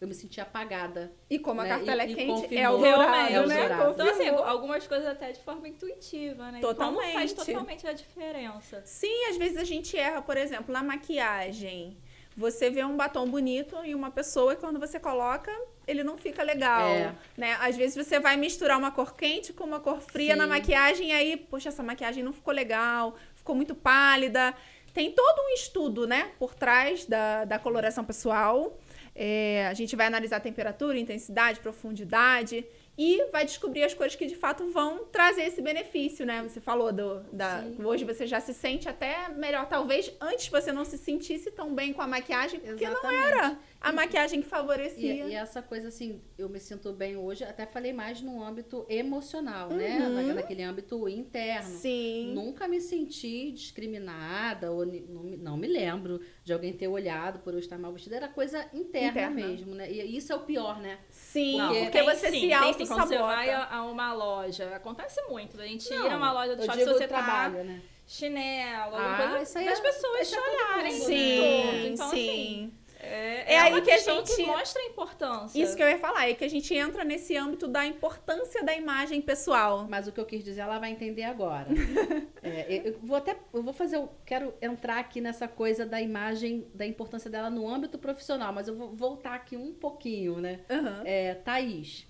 Eu me sentia apagada. E como a Né? cartela E- é quente, é o dourado. É o né? dourado. Então, assim, algumas coisas até de forma intuitiva, né? E Como Totalmente. faz totalmente a diferença. Sim, às vezes a gente erra, por exemplo, na maquiagem. Você vê um batom bonito em uma pessoa e quando você coloca, ele não fica legal, É. né? Às vezes você vai misturar uma cor quente com uma cor fria Sim. na maquiagem e aí, poxa, essa maquiagem não ficou legal, ficou muito pálida. Tem todo um estudo, né, por trás da, da coloração pessoal. É, a gente vai analisar temperatura, intensidade, profundidade e vai descobrir as cores que de fato vão trazer esse benefício, né? Você falou do da Sim. hoje você já se sente até melhor, talvez antes você não se sentisse tão bem com a maquiagem porque não Exatamente. era a maquiagem que E, favorecia. e essa coisa assim, eu me sinto bem hoje, até falei mais no âmbito emocional, né? Uhum. Na- Naquele âmbito interno. Sim. Nunca me senti discriminada, ou não, me- não me lembro de alguém ter olhado por eu estar mal vestida. Era coisa interna, Interna. mesmo, né? E isso é o pior, né? Sim, Porque porque, tem você sim, se auto. Quando você vai a, a uma loja, acontece muito. A gente ir Não, a uma loja do shopping, você trabalho, tá né? chinelo, Ah, coisa, das é- pessoas te olharem. mundo, Sim, tudo. Então, assim, sim. É, É é aí que a questão gente- mostra a importância. Isso que eu ia falar, é que a gente entra nesse âmbito da importância da imagem pessoal. Mas o que eu quis dizer, ela vai entender agora. É, eu, eu vou até, eu vou fazer, eu quero entrar aqui nessa coisa da imagem, da importância dela no âmbito profissional, mas eu vou voltar aqui um pouquinho, né? Aham. É, Thaís,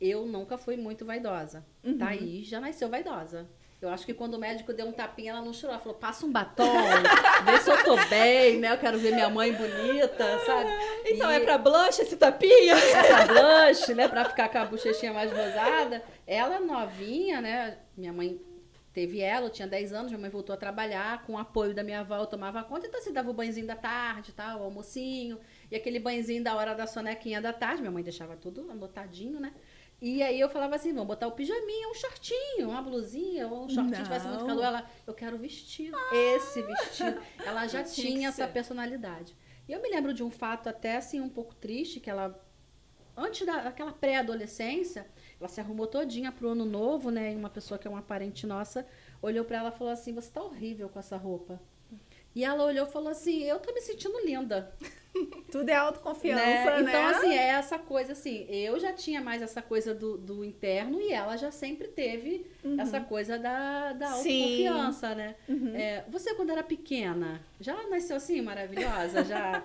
eu nunca fui muito vaidosa. Uhum. Thaís já nasceu vaidosa. Eu acho que quando o médico deu um tapinha, ela não chorou. Ela falou, passa um batom, vê se eu tô bem, né? Eu quero ver minha mãe bonita, sabe? Então, E- é pra blush esse tapinha? é pra blush, né? Pra ficar com a bochechinha mais rosada. Ela novinha, né? Minha mãe teve ela, eu tinha 10 anos, minha mãe voltou a trabalhar, com o apoio da minha avó, eu tomava conta, então assim, dava o banhozinho da tarde, tal, o almocinho, e aquele banhozinho da hora da sonequinha da tarde, minha mãe deixava tudo anotadinho, né? E aí eu falava assim, vamos botar o pijaminha, um shortinho, uma blusinha, ou um shortinho, Não. tivesse muito calor, ela, eu quero vestido, esse vestido. Ela já Tinha tinha que essa ser. personalidade. E eu me lembro de um fato até assim um pouco triste, que ela antes da- daquela pré-adolescência, ela se arrumou todinha pro ano novo, né? E uma pessoa que é uma parente nossa olhou pra ela e falou assim: "Você tá horrível com essa roupa". E ela olhou e falou assim: "Eu tô me sentindo linda". Tudo é autoconfiança, né? né? Então, assim, é essa coisa assim, eu já tinha mais essa coisa do, do interno e ela já sempre teve essa coisa da, da Uhum. Sim. Uhum. autoconfiança, né? É, você, quando era pequena, já nasceu assim, maravilhosa? Já.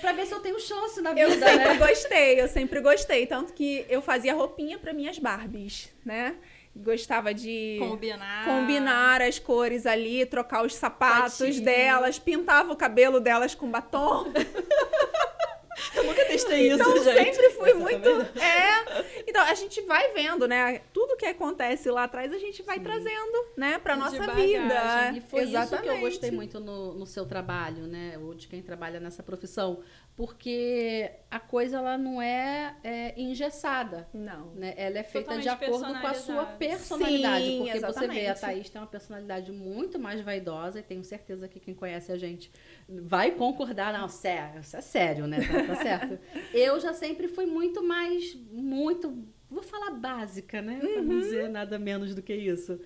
pra ver se eu tenho chance na vida, Eu sempre né? gostei, eu sempre gostei. Tanto que eu fazia roupinha para minhas Barbies, né? Gostava de Combinar. combinar as cores ali, trocar os sapatos Patinho. delas, pintava o cabelo delas com batom. Eu nunca testei isso, Então gente. sempre fui Essa muito. É. Então a gente vai vendo, né? Tudo que acontece lá atrás a gente vai Sim. trazendo, né, pra De nossa bagagem. vida. E foi isso que eu Exatamente. gostei muito no, no seu trabalho, né? Ou de quem trabalha nessa profissão. Porque a coisa, ela não é, é engessada. Não. né? Ela é feita de Totalmente acordo com a sua personalidade. Sim, porque você vê, a exatamente. Thaís tem uma personalidade muito mais vaidosa, e tenho certeza que quem conhece a gente vai concordar. Não, sério, isso é sério, né? Tá, tá certo? Eu já sempre fui muito mais, muito, vou falar básica, né? Pra Uhum. não dizer nada menos do que isso.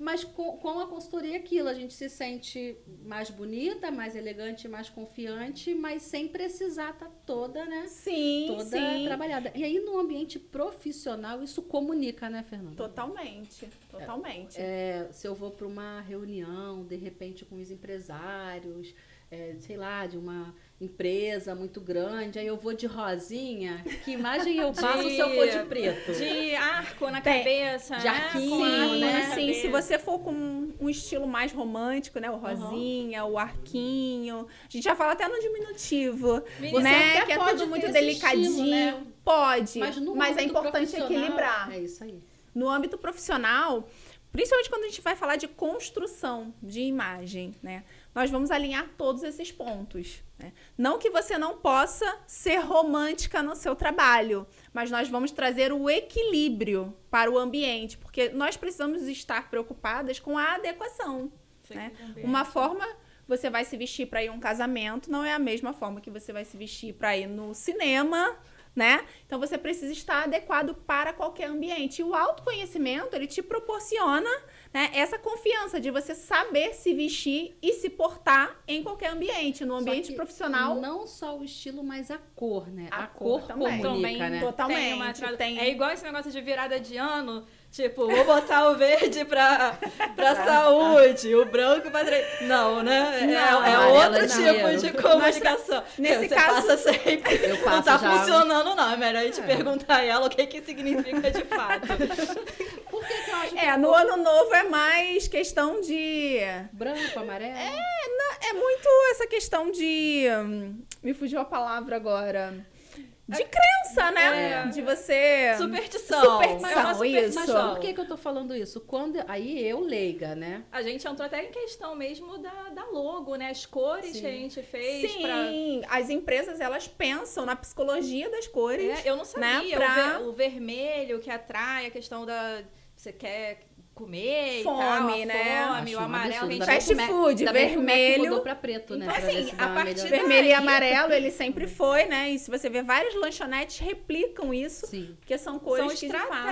Mas com, com a consultoria é aquilo, a gente se sente mais bonita, mais elegante, mais confiante, mas sem precisar estar toda, né? Sim, toda sim. trabalhada. E aí, no ambiente profissional, isso comunica, né, Fernanda? Totalmente, totalmente. É, se eu vou para uma reunião, de repente, com os empresários, é, sei lá, de uma empresa muito grande, aí eu vou de rosinha, que imagem eu passo se eu for de preto? De arco na cabeça. De né? arquinho, arco né? sim. Se você for com um estilo mais romântico, né? O rosinha, o arquinho. A gente já fala até no diminutivo, Você né? Que é tudo muito delicadinho. estilo, né? Pode, Mas, no mas é importante equilibrar. É isso aí. No âmbito profissional, principalmente quando a gente vai falar de construção de imagem, né? Nós vamos alinhar todos esses pontos. né? Não que você não possa ser romântica no seu trabalho, mas nós vamos trazer o equilíbrio para o ambiente, porque nós precisamos estar preocupadas com a adequação. né? Uma forma você vai se vestir para ir a um casamento não é a mesma forma que você vai se vestir para ir no cinema, né? Então você precisa estar adequado para qualquer ambiente. E o autoconhecimento, ele te proporciona, né, essa confiança de você saber se vestir e se portar em qualquer ambiente, no ambiente profissional. Não só o estilo, mas a cor, né? A A, cor cor, também. comunica, Também né? Totalmente, Tem uma. É igual esse negócio de virada de ano. Tipo, vou botar o verde pra, pra saúde, o branco pra... tre- Não, né? É- Não, é, amarelo outro é tipo dinheiro. de comunicação. nesse Você caso- passa sempre... Eu não passo tá já- funcionando, não. É melhor a gente É. perguntar a ela o que que significa de fato. Por que, que eu acho que É, no ano novo é mais questão de branco, amarelo? É muito essa questão de. hum, Me fugiu a palavra agora. De crença, né? É. De você. Superstição. Superstição, É isso. Mas por que, que eu tô falando isso? Quando aí eu leiga, né? A gente entrou até em questão mesmo da, da logo, né? As cores Sim. que a gente fez pra... Sim, as empresas elas pensam na psicologia das cores. É, eu não sabia. né, pra- o, ver- o vermelho que atrai a questão da. Você quer comer Fome, e tal, a né? Fome, Acho o amarelo. absurdo. a gente Fast food, Mac vermelho. mudou pra preto, né? Então, Pra assim, a partir Vermelho e amarelo, ele sempre foi, né? E se você vê várias lanchonetes replicam isso, Sim. porque são cores São que de fato.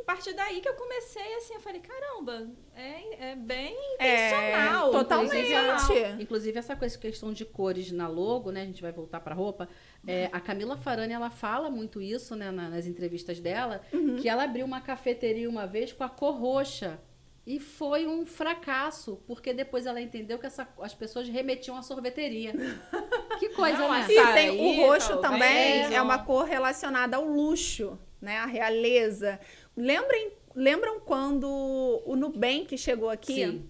A partir daí que eu comecei, assim, eu falei, caramba, é, é bem É, intencional. totalmente. intencional. Inclusive, essa coisa, questão de cores na logo, né? A gente vai voltar pra roupa. É, a Camila Farani, ela fala muito isso, né? na- nas entrevistas dela. Uhum. Que ela abriu uma cafeteria uma vez com a cor roxa. E foi um fracasso, porque depois ela entendeu que essa- as pessoas remetiam à sorveteria. Que coisa, Não, né? assim, E tem o roxo também, é uma cor relacionada ao luxo, né? A realeza. Lembrem, lembram quando o Nubank chegou aqui? Sim.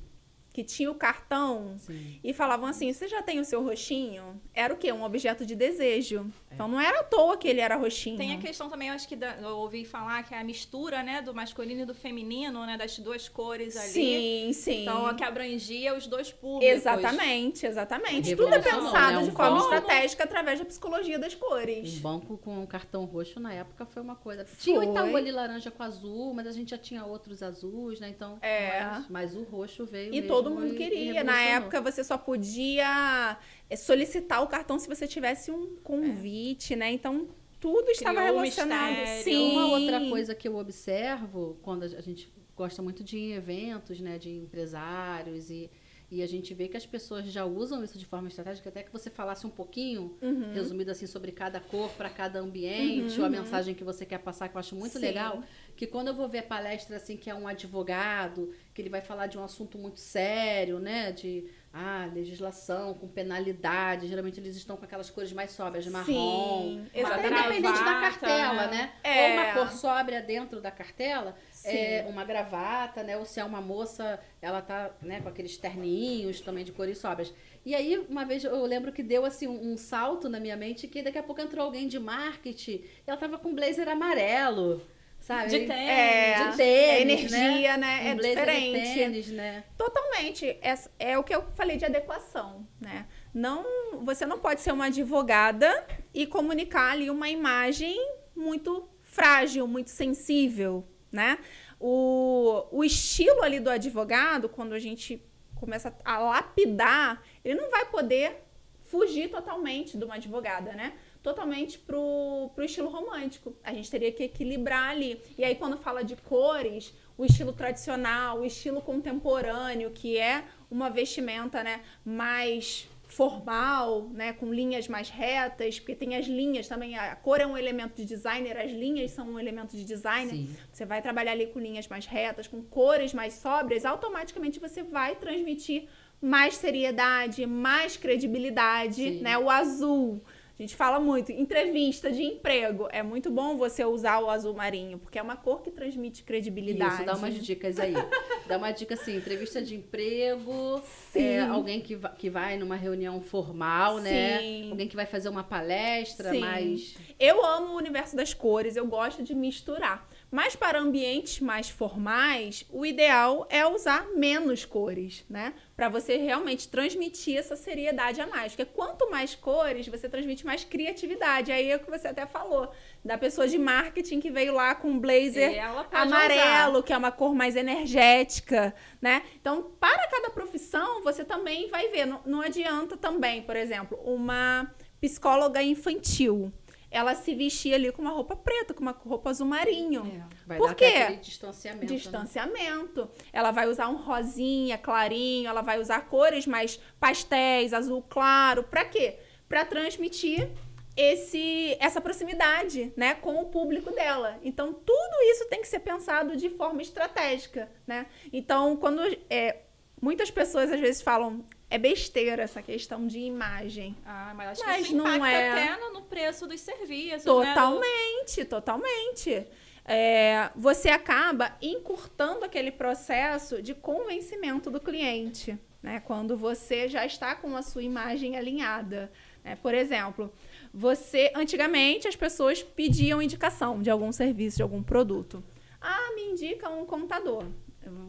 que tinha o cartão Sim. e falavam assim: você já tem o seu roxinho? Era o quê? Um objeto de desejo. Então não era à toa que ele era roxinho. Tem a questão também, eu acho que da- eu ouvi falar que é a mistura, né, do masculino e do feminino, né, das duas cores ali. Sim, sim. Então, que abrangia os dois públicos. Exatamente, exatamente. Tudo é pensado né? Um de forma banco- estratégica através da psicologia das Um cores. banco com um cartão roxo na época foi uma coisa. Tinha o. Itaú ali laranja com azul, mas a gente já tinha outros azuis, né? Então. É. Mas, mas o roxo veio. E mesmo todo mundo e- queria. e Na época, você só podia solicitar o cartão se você tivesse um convite, né? Então, tudo estava Criou um relacionado. mistério. Sim. Uma outra coisa que eu observo quando a gente gosta muito de ir em eventos, né, de empresários e, e a gente vê que as pessoas já usam isso de forma estratégica, até que você falasse um pouquinho, Uhum. resumido assim, sobre cada cor para cada ambiente, ou a mensagem que você quer passar, que eu acho muito Sim. legal, que quando eu vou ver palestra assim, que é um advogado, que ele vai falar de um assunto muito sério, né, de ah, legislação com penalidade, geralmente eles estão com aquelas cores mais sóbrias, marrom, Sim, até exatamente. independente da cartela, né? É. Ou uma cor sóbria dentro da cartela, é uma gravata, né? Ou se é uma moça, ela tá, né, com aqueles terninhos também de cores sóbrias. E aí, uma vez eu lembro que deu assim um, um salto na minha mente que daqui a pouco entrou alguém de marketing, e ela tava com um blazer amarelo, sabe? De Aí- tênis. É, de tênis, é energia, né? Um É diferente. tênis, né? Totalmente. É, é o que eu falei de adequação, né? Não, você não pode ser uma advogada e comunicar ali uma imagem muito frágil, muito sensível, né? O, o estilo ali do advogado, quando a gente começa a lapidar, ele não vai poder fugir totalmente de uma advogada, né? Totalmente pro, pro estilo romântico. A gente teria que equilibrar ali. E aí, quando fala de cores, o estilo tradicional, o estilo contemporâneo, que é uma vestimenta, né, mais formal, né, com linhas mais retas, porque tem as linhas também, a cor é um elemento de designer, as linhas são um elemento de designer. Sim. Você vai trabalhar ali com linhas mais retas, com cores mais sóbrias, automaticamente você vai transmitir mais seriedade, mais credibilidade, Sim. né? O azul. A gente fala muito, entrevista de emprego. É muito bom você usar o azul marinho, porque é uma cor que transmite credibilidade. Isso, dá umas dicas aí. Dá uma dica assim, entrevista de emprego, é, alguém que, va- que vai numa reunião formal, né? Sim. Alguém que vai fazer uma palestra Sim. mais... Eu amo o universo das cores, eu gosto de misturar. Mas para ambientes mais formais, o ideal é usar menos cores, né? Para você realmente transmitir essa seriedade a mais. Porque quanto mais cores, você transmite mais criatividade. Aí é o que você até falou, da pessoa de marketing que veio lá com um blazer amarelo, que é uma cor mais energética, né? Então, para cada profissão, você também vai ver. Não, não adianta também, por exemplo, uma psicóloga infantil. Ela se vestir ali com uma roupa preta, com uma roupa azul marinho. Vai Por dar quê? aquele distanciamento. né? Distanciamento. Ela vai usar um rosinha clarinho, ela vai usar cores mais pastéis, azul claro. Pra quê? Pra transmitir esse essa proximidade, né, com o público dela. Então tudo isso tem que ser pensado de forma estratégica, né? Então quando é, muitas pessoas às vezes falam é besteira essa questão de imagem. Ah, mas acho Mas que isso não é. até no, preço dos serviços, né? Totalmente, totalmente. É, você acaba encurtando aquele processo de convencimento do cliente, né? Quando você já está com a sua imagem alinhada. né? Por exemplo, você antigamente as pessoas pediam indicação de algum serviço, de algum produto. Ah, me indica um contador.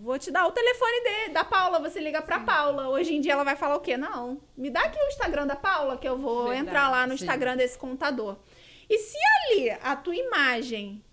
Vou te dar o telefone dele, da Paula, você liga pra Paula. Hoje em dia ela vai falar o quê? Não, me dá aqui o Instagram da Paula que eu vou Verdade, entrar lá no sim. Instagram desse contador. E se ali a tua imagem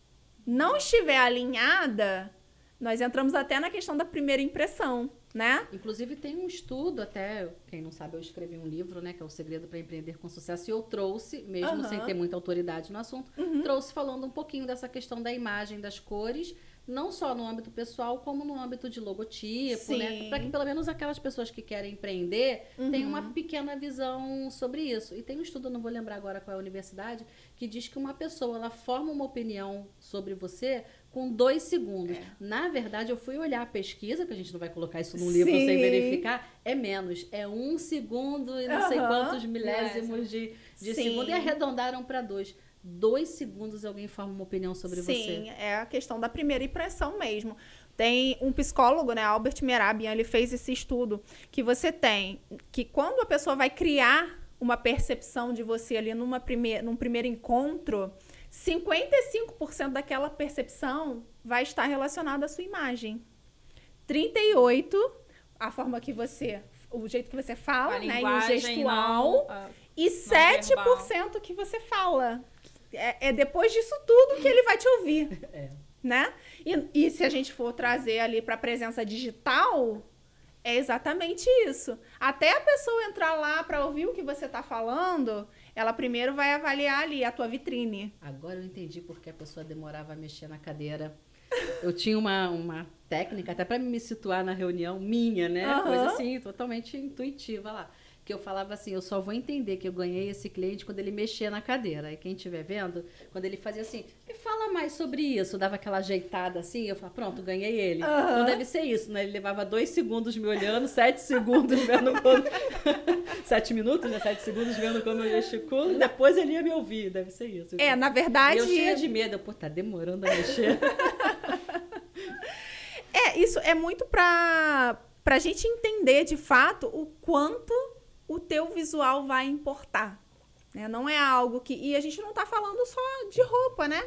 não estiver alinhada, nós entramos até na questão da primeira impressão, né? Inclusive tem um estudo até, quem não sabe, eu escrevi um livro, né, que é o Segredo para Empreender com Sucesso, e eu trouxe, mesmo Aham. sem ter muita autoridade no assunto, trouxe falando um pouquinho dessa questão da imagem, das cores, não só no âmbito pessoal, como no âmbito de logotipo, né? Sim. Para que pelo menos aquelas pessoas que querem empreender tenham uma pequena visão sobre isso. E tem um estudo, não vou lembrar agora qual é a universidade, que diz que uma pessoa ela forma uma opinião sobre você com dois segundos. Na verdade, eu fui olhar a pesquisa, que a gente não vai colocar isso num livro Sim. sem verificar, é menos. É um segundo e não sei Aham. quantos milésimos de, de Sim. segundo. E arredondaram para dois. Dois segundos alguém forma uma opinião sobre Sim, você. é a questão da primeira impressão mesmo. Tem um psicólogo, né, Albert Merabian, ele fez esse estudo que você tem que quando a pessoa vai criar uma percepção de você ali numa primeir, num primeiro encontro, 55% daquela percepção vai estar relacionada à sua imagem. 38 a forma que você, o jeito que você fala, A né, e o gestual, não, ah, e verbal. 7% que você fala. É, é depois disso tudo que ele vai te ouvir, É. né? E, e se a gente for trazer ali para a presença digital, é exatamente isso. Até a pessoa entrar lá para ouvir o que você tá falando, ela primeiro vai avaliar ali a tua vitrine. Agora eu entendi porque a pessoa demorava a mexer na cadeira. Eu tinha uma, uma técnica, até para me situar na reunião minha, né? Aham. Coisa assim, totalmente intuitiva lá. Que eu falava assim, eu só vou entender que eu ganhei esse cliente quando ele mexer na cadeira. E quem estiver vendo, quando ele fazia assim, me fala mais sobre isso, dava aquela ajeitada assim, eu falava, pronto, ganhei ele. Aham. Então deve ser isso, né? Ele levava dois segundos me olhando, sete segundos vendo quando. sete minutos, né? Sete segundos vendo como eu gesticulo, depois ele ia me ouvir, deve ser isso. É, na E verdade. eu cheia de medo, pô, tá demorando a mexer. É, isso é muito pra, pra gente entender de fato o quanto o teu visual vai importar. Né? Não é algo que. E a gente não tá falando só de roupa, né?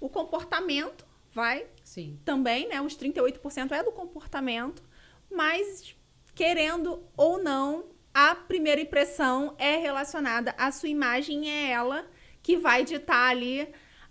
O comportamento vai Sim. também, né? Os 38% é do comportamento, mas querendo ou não, a primeira impressão é relacionada à sua imagem, é ela que vai ditar ali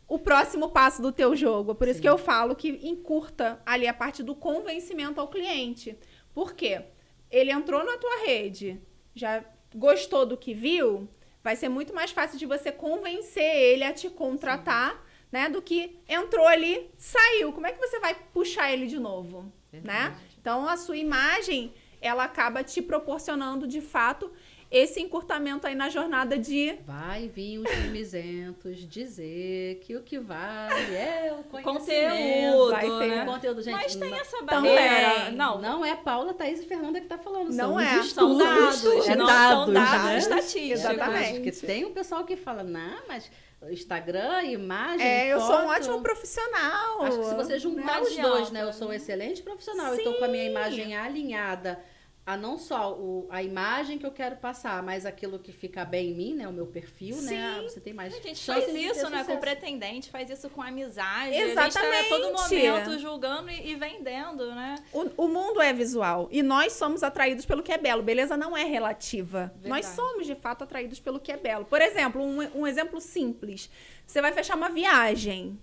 o próximo passo do teu jogo. Por isso Sim. que eu falo que encurta ali a parte do convencimento ao cliente. Por quê? Ele entrou na tua rede, já gostou do que viu, vai ser muito mais fácil de você convencer ele a te contratar, né? Do que entrou ali, saiu. Como é que você vai puxar ele de novo, né? Verdade. Então a sua imagem, ela acaba te proporcionando de fato esse encurtamento aí na jornada de Vai vir os mimizentos dizer que o que vale é o. Conteúdo, vai ter né? O conteúdo, gente. Mas tem não, essa Também. barreira. Não, não é Paula, Thaís e Fernanda que tá falando. Não são é. os são dados, é não dados, são dados né? estatísticos. Exatamente. Porque tem um pessoal que fala, não, mas Instagram, imagem, É, eu sou um foto, ótimo profissional. Acho que se você juntar os dois, né? Eu sou um excelente profissional. Eu tô com a minha imagem alinhada a não só o, a imagem que eu quero passar, mas aquilo que fica bem em mim, né? O meu perfil, né? Você tem mais A gente faz isso, né? Com sucesso. pretendente, faz isso com amizade. A Exatamente. gente tá a todo momento julgando e, e vendendo, né? O, o mundo é visual e nós somos atraídos pelo que é belo. Beleza não é relativa. Nós Verdade. somos, de fato, atraídos pelo que é belo. Por exemplo, um, um exemplo simples. Você vai fechar uma viagem.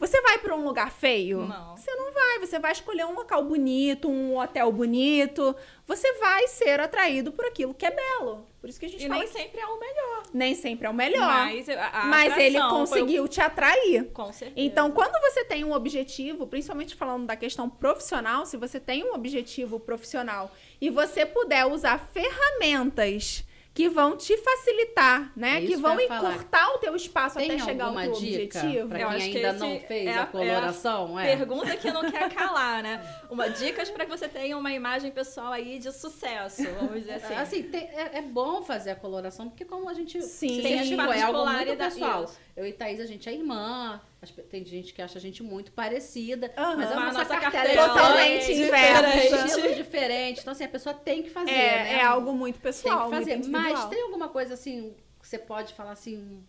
Você vai para um lugar feio? Não. Você não vai. Você vai escolher um local bonito, um hotel bonito. Você vai ser atraído por aquilo que é belo. Por isso que a gente E fala nem que sempre é o melhor. nem sempre é o melhor. Mas, mas ele foi o- conseguiu te atrair. Com certeza. Então, quando você tem um objetivo, principalmente falando da questão profissional, se você tem um objetivo profissional e você puder usar ferramentas que vão te facilitar, né? É que que vão eu ia falar. encurtar o teu espaço Tem até chegar ao teu dica objetivo. para Eu quem acho que ainda não fez é a a- coloração? É, Pergunta que não quer calar, né? Uma dicas para que você tenha uma imagem pessoal aí de sucesso, vamos dizer assim. Assim, tem- é, é bom fazer a coloração, porque como a gente Sim. Tem as identificou, é algo muito pessoal. Isso. Eu e Thaís, a gente é irmã. Tem gente que acha a gente muito parecida. Aham. Mas a nossa, nossa cartela, cartela Totalmente é inversa. estilos diferentes. Então, assim, a pessoa tem que fazer, É, né? é algo muito Tem pessoal, que fazer. muito Mas tem alguma coisa, assim, que você pode falar, assim...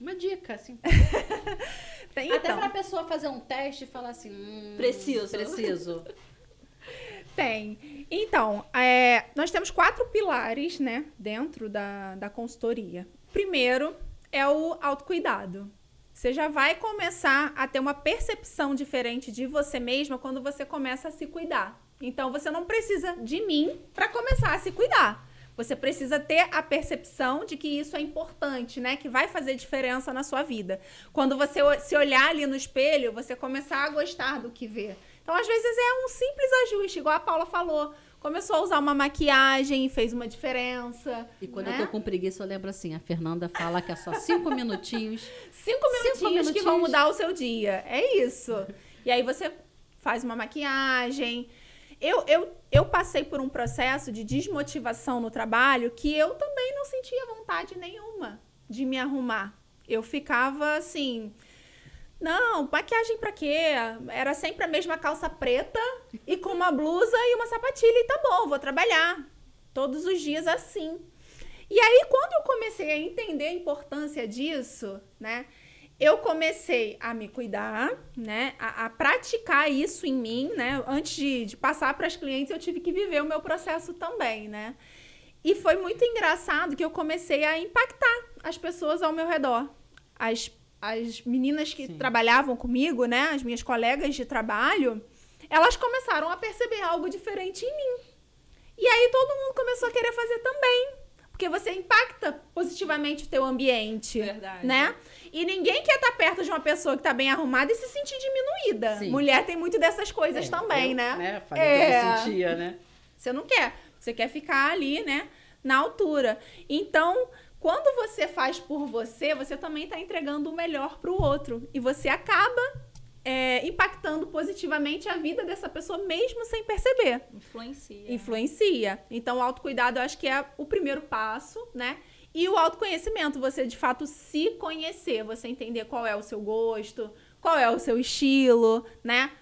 Uma dica, assim. Tem, Até então, pra pessoa fazer um teste e falar assim... Hum, Preciso. Preciso. Tem. Então, é, nós temos quatro pilares, né, dentro da, da consultoria. Primeiro é o autocuidado. Você já vai começar a ter uma percepção diferente de você mesma quando você começa a se cuidar. Então, você não precisa de mim para começar a se cuidar. Você precisa ter a percepção de que isso é importante, né? Que vai fazer diferença na sua vida. Quando você se olhar ali no espelho, você começar a gostar do que vê. Então, às vezes, é um simples ajuste, igual a Paula falou. Começou a usar uma maquiagem e fez uma diferença. E quando né? eu tô com preguiça, eu lembro assim, a Fernanda fala que é só cinco minutinhos. Cinco minutinhos, que minutinhos. vão mudar o seu dia. É isso. E aí você faz uma maquiagem. Eu, eu, eu passei por um processo de desmotivação no trabalho que eu também não sentia vontade nenhuma de me arrumar. Eu ficava assim. Não, maquiagem pra quê? Era sempre a mesma calça preta e com uma blusa e uma sapatilha e tá bom, vou trabalhar. Todos os dias assim. E aí, quando eu comecei a entender a importância disso, né? Eu comecei a me cuidar, né? A, a praticar isso em mim, né? Antes de, de passar para as clientes, eu tive que viver o meu processo também, né? E foi muito engraçado que eu comecei a impactar as pessoas ao meu redor. As as meninas que Sim. trabalhavam comigo, né, as minhas colegas de trabalho, elas começaram a perceber algo diferente em mim. E aí todo mundo começou a querer fazer também. Porque você impacta positivamente o teu ambiente, Verdade. né? E ninguém quer estar perto de uma pessoa que está bem arrumada e se sentir diminuída. Sim. Mulher tem muito dessas coisas é, também, eu, né? né? Falei é. que eu sentia, né? Você não quer. Você quer ficar ali, né? Na altura. Então, quando você faz por você, você também está entregando o melhor para o outro. E você acaba é, impactando positivamente a vida dessa pessoa, mesmo sem perceber. Influencia. Influencia. Então, o autocuidado eu acho que é o primeiro passo, né? E o autoconhecimento, você de fato se conhecer, você entender qual é o seu gosto, qual é o seu estilo, né?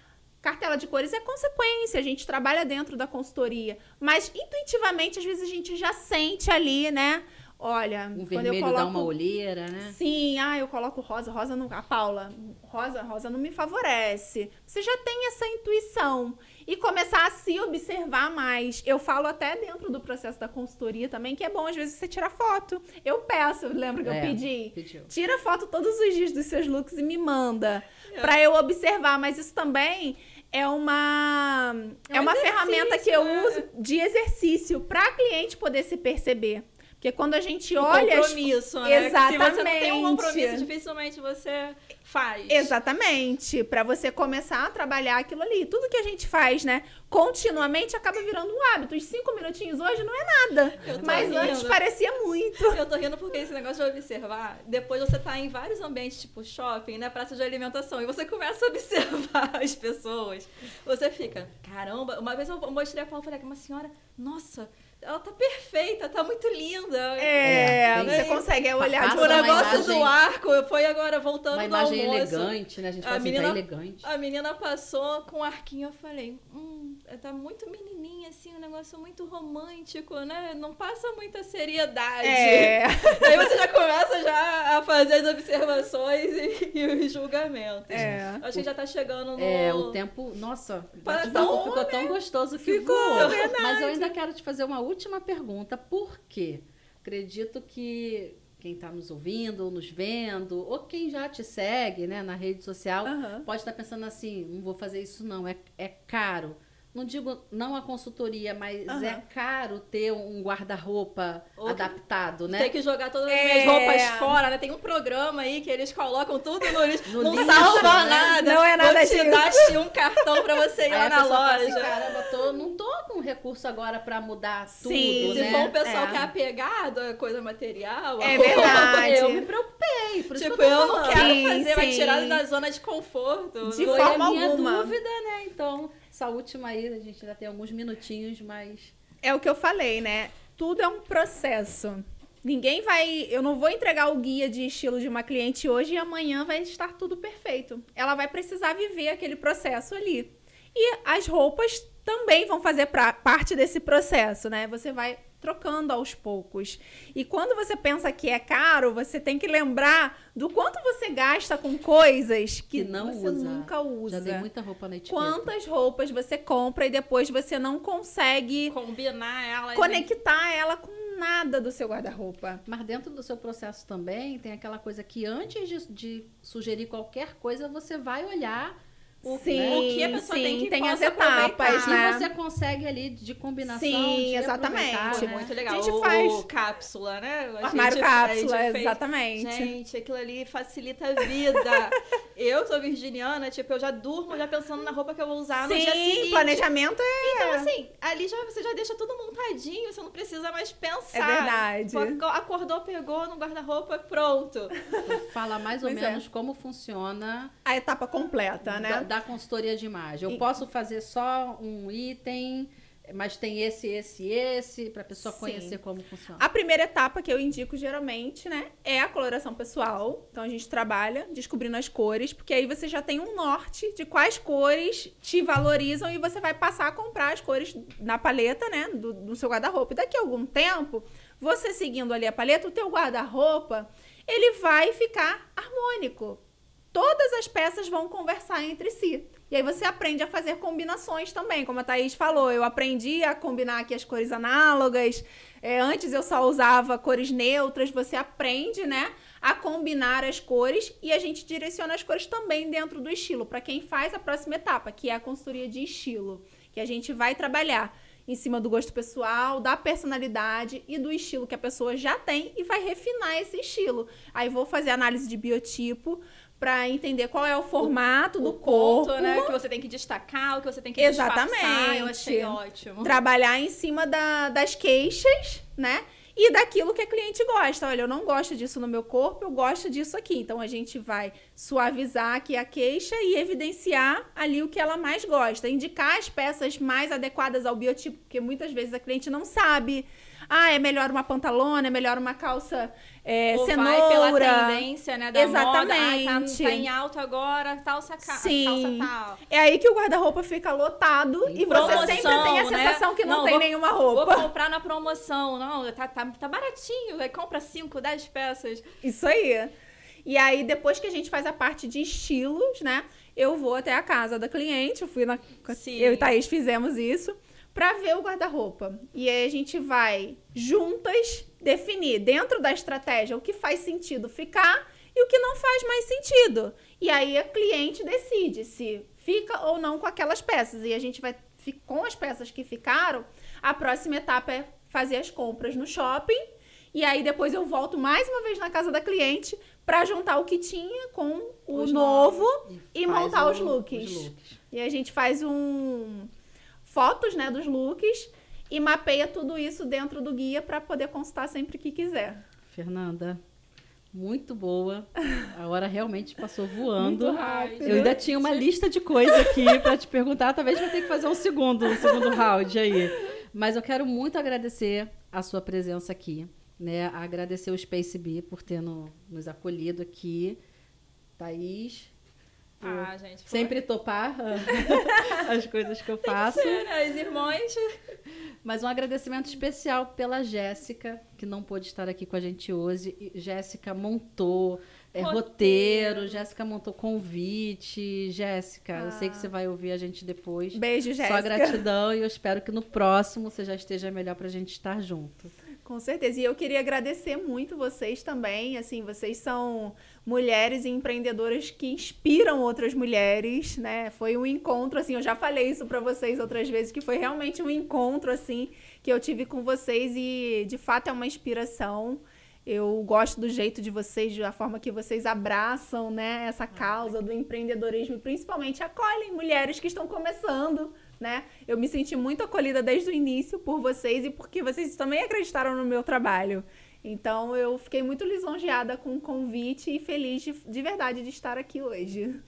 Cartela de cores é consequência, a gente trabalha dentro da consultoria, mas intuitivamente às vezes a gente já sente ali, né? Olha, um vermelho coloco... dá uma olheira, né? Sim, ah, eu coloco rosa, rosa não. A Paula, rosa, rosa não me favorece. Você já tem essa intuição e começar a se observar mais. Eu falo até dentro do processo da consultoria também que é bom às vezes você tirar foto. Eu peço, lembra que é, eu pedi? Pediu. Tira foto todos os dias dos seus looks e me manda é. para eu observar, mas isso também é uma é, um é uma ferramenta que eu né? uso de exercício para cliente poder se perceber. Porque quando a gente o olha. compromisso, né? Exatamente. Se você não tem um compromisso, dificilmente você faz. Exatamente. Para você começar a trabalhar aquilo ali. Tudo que a gente faz, né? Continuamente acaba virando um hábito. Os cinco minutinhos hoje não é nada. Mas rindo. antes parecia muito. Eu tô rindo porque esse negócio de observar, depois você tá em vários ambientes, tipo shopping, né? Praça de alimentação, e você começa a observar as pessoas. Você fica, caramba. Uma vez eu mostrei a Paula e falei, uma senhora, nossa ela tá perfeita, tá muito linda. É, é você consegue olhar de O negócio imagem, do arco foi agora voltando uma imagem elegante, né? A gente fala a assim, tá menina, tá elegante. A menina passou com o arquinho, eu falei, hum, tá muito menininha, assim, um negócio muito romântico, né? Não passa muita seriedade. É. Aí você já começa já a fazer as observações e, e os julgamentos. É. A gente já tá chegando no... É, o tempo, nossa, tão, ficou tão gostoso que ficou. Voou. Mas eu ainda quero te fazer uma última pergunta, por quê? Acredito que quem está nos ouvindo ou nos vendo, ou quem já te segue né, na rede social, uhum. pode estar tá pensando assim, não vou fazer isso não, é, é caro não digo não a consultoria, mas uhum. é caro ter um guarda-roupa adaptado, né? Tem que jogar todas as minhas roupas fora, né? Tem um programa aí que eles colocam tudo no lixo. No não lixo, salva né? nada. Não é nada Vou te dar um cartão pra você ir lá na loja. Assim, Caramba, tô, não tô com recurso agora pra mudar tudo, Sim, né? se for um pessoal é. que é apegado a coisa material, é verdade. eu me preocupei. Por tipo, eu, eu não quero sim, fazer sim. uma tirada da zona de conforto. De forma é minha alguma. dúvida, né? Então, essa última aí, a gente ainda tem alguns minutinhos, mas. É o que eu falei, né? Tudo é um processo. Ninguém vai. Eu não vou entregar o guia de estilo de uma cliente hoje e amanhã vai estar tudo perfeito. Ela vai precisar viver aquele processo ali. E as roupas também vão fazer pra, parte desse processo, né? Você vai trocando aos poucos. E quando você pensa que é caro, você tem que lembrar do quanto você gasta com coisas que, que não você usa. nunca usa. Já dei muita roupa na etiqueta. Quantas roupas você compra e depois você não consegue combinar ela, conectar ela com nada do seu guarda-roupa. Mas dentro do seu processo também tem aquela coisa que antes de, de sugerir qualquer coisa, você vai olhar o, sim, o que a pessoa sim, tem que tem as etapas, né? Que você consegue ali de combinação. Sim, exatamente. Né? Muito legal. A gente o, faz o cápsula, né? O armário cápsula, fez... exatamente. Gente, aquilo ali facilita a vida. eu sou virginiana, tipo, eu já durmo já pensando na roupa que eu vou usar sim, no dia seguinte. planejamento é... Então, assim, ali já, você já deixa tudo montadinho, você não precisa mais pensar. É verdade. Acordou, pegou no guarda-roupa, pronto. Fala mais ou pois é. menos é. como funciona... A etapa completa, né? Da, da consultoria de imagem. Eu e... posso fazer só um item Mas tem esse, esse, esse, pra pessoa Sim. conhecer como funciona. A primeira etapa que eu indico geralmente, né, é a coloração pessoal. Então a gente trabalha descobrindo as cores, porque aí você já tem um norte de quais cores te valorizam e você vai passar a comprar as cores na paleta, né, do, do seu guarda-roupa. E daqui a algum tempo, você seguindo ali a paleta, o teu guarda-roupa, ele vai ficar harmônico. Todas as peças vão conversar entre si. E aí você aprende a fazer combinações também, como a Thaís falou. Eu aprendi a combinar aqui as cores análogas. É, antes eu só usava cores neutras. Você aprende, né, a combinar as cores e a gente direciona as cores também dentro do estilo, para quem faz a próxima etapa, que é a consultoria de estilo, que a gente vai trabalhar em cima do gosto pessoal, da personalidade e do estilo que a pessoa já tem e vai refinar esse estilo. Aí vou fazer análise de biotipo para entender qual é o formato do o corpo, ponto, né? Que você tem que destacar, o que você tem que Exatamente. disfarçar. Eu achei ótimo. trabalhar em cima da- das queixas, né? E daquilo que a cliente gosta. Olha, eu não gosto disso no meu corpo, eu gosto disso aqui. Então a gente vai suavizar aqui a queixa e evidenciar ali o que ela mais gosta. Indicar as peças mais adequadas ao biotipo, porque muitas vezes a cliente não sabe. Ah, é melhor uma pantalona, é melhor uma calça é, Ou cenoura. vai pela tendência, né, da moda. Ai, tá, Exatamente. tá em alto agora, calça, ca Sim. calça tal. É aí que o guarda-roupa fica lotado e você sempre tem a Promoção, né? sensação que não, Não, tem vou- nenhuma Vou roupa. comprar na promoção. Não, tá, tá, tá baratinho. Aí compra 5, 10 peças. Isso aí. E aí, depois que a gente faz a parte de estilos, né? Eu vou até a casa da cliente, eu fui na. Sim. Eu e Thaís fizemos isso, pra ver o guarda-roupa. E aí a gente vai juntas definir, dentro da estratégia, o que faz sentido ficar e o que não faz mais sentido. E aí a cliente decide se fica ou não com aquelas peças. E a gente vai, com as peças que ficaram, a próxima etapa é fazer as compras no shopping. E aí depois eu volto mais uma vez na casa da cliente pra juntar o que tinha com o Os novo e, faz montar os looks. os looks. E a gente faz um fotos, né, dos looks e mapeia tudo isso dentro do guia pra poder consultar sempre que quiser. Fernanda, muito boa. A hora realmente passou voando. Eu ainda tinha uma lista de coisas aqui pra te perguntar. Talvez vai ter que fazer um segundo, um segundo round aí. Mas eu quero muito agradecer a sua presença aqui, né? Agradecer o Space Bee por ter no- nos acolhido aqui. Thaís, Ah, gente. foi- sempre topar ah, as coisas que eu faço. Ser, né? As irmãs. Mas um agradecimento especial pela Jéssica, que não pôde estar aqui com a gente hoje. Jéssica montou é, roteiro, Roteiro. Jéssica montou convite. Jéssica, eu sei que você vai ouvir a gente depois. Beijo, Só Jéssica. gratidão e eu espero que no próximo você já esteja melhor pra gente estar junto. Com certeza. E eu queria agradecer muito vocês também. Assim, vocês são mulheres empreendedoras que inspiram outras mulheres, né? Foi um encontro, assim, eu já falei isso pra vocês outras vezes, que foi realmente um encontro, assim, que eu tive com vocês e de fato é uma inspiração. Eu gosto do jeito de vocês, da forma que vocês abraçam, né, essa causa do empreendedorismo principalmente acolhem mulheres que estão começando, né? Eu me senti muito acolhida desde o início por vocês e porque vocês também acreditaram no meu trabalho. Então eu fiquei muito lisonjeada com o convite e feliz de, de verdade de estar aqui hoje.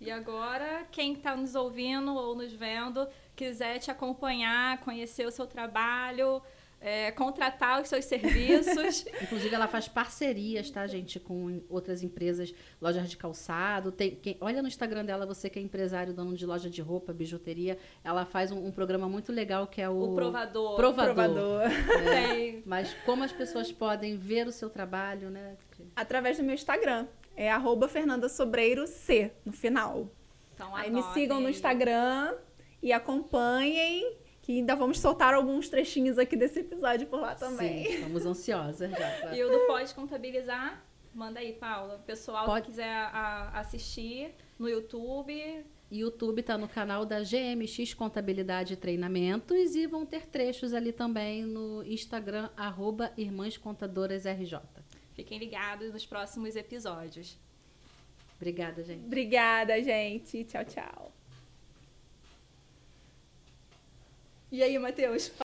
E agora, quem está nos ouvindo ou nos vendo, quiser te acompanhar, conhecer o seu trabalho, é, contratar os seus serviços. Inclusive, ela faz parcerias, tá, gente, com outras empresas, lojas de calçado. Tem, quem- olha no Instagram dela, você que é empresário, dono de loja de roupa, bijuteria. Ela faz um, um programa muito legal que é o, o provador. Provador. Provador. Tem. Mas como as pessoas podem ver o seu trabalho, né? Através do meu Instagram. É arroba Fernanda Sobreiro C no final. Então, Aí me sigam no. Instagram e acompanhem, que ainda vamos soltar alguns trechinhos aqui desse episódio por lá também. Sim, estamos ansiosas já. pra- E o do Pode Contabilizar, manda aí, Paula. O pessoal Pode. que quiser a- assistir no YouTube, YouTube está no canal da GMX Contabilidade e Treinamentos e vão ter trechos ali também no Instagram, arroba Irmãs Contadoras RJ. fiquem ligados nos próximos episódios. Obrigada, gente. Obrigada, gente. Tchau, tchau. E aí, Matheus?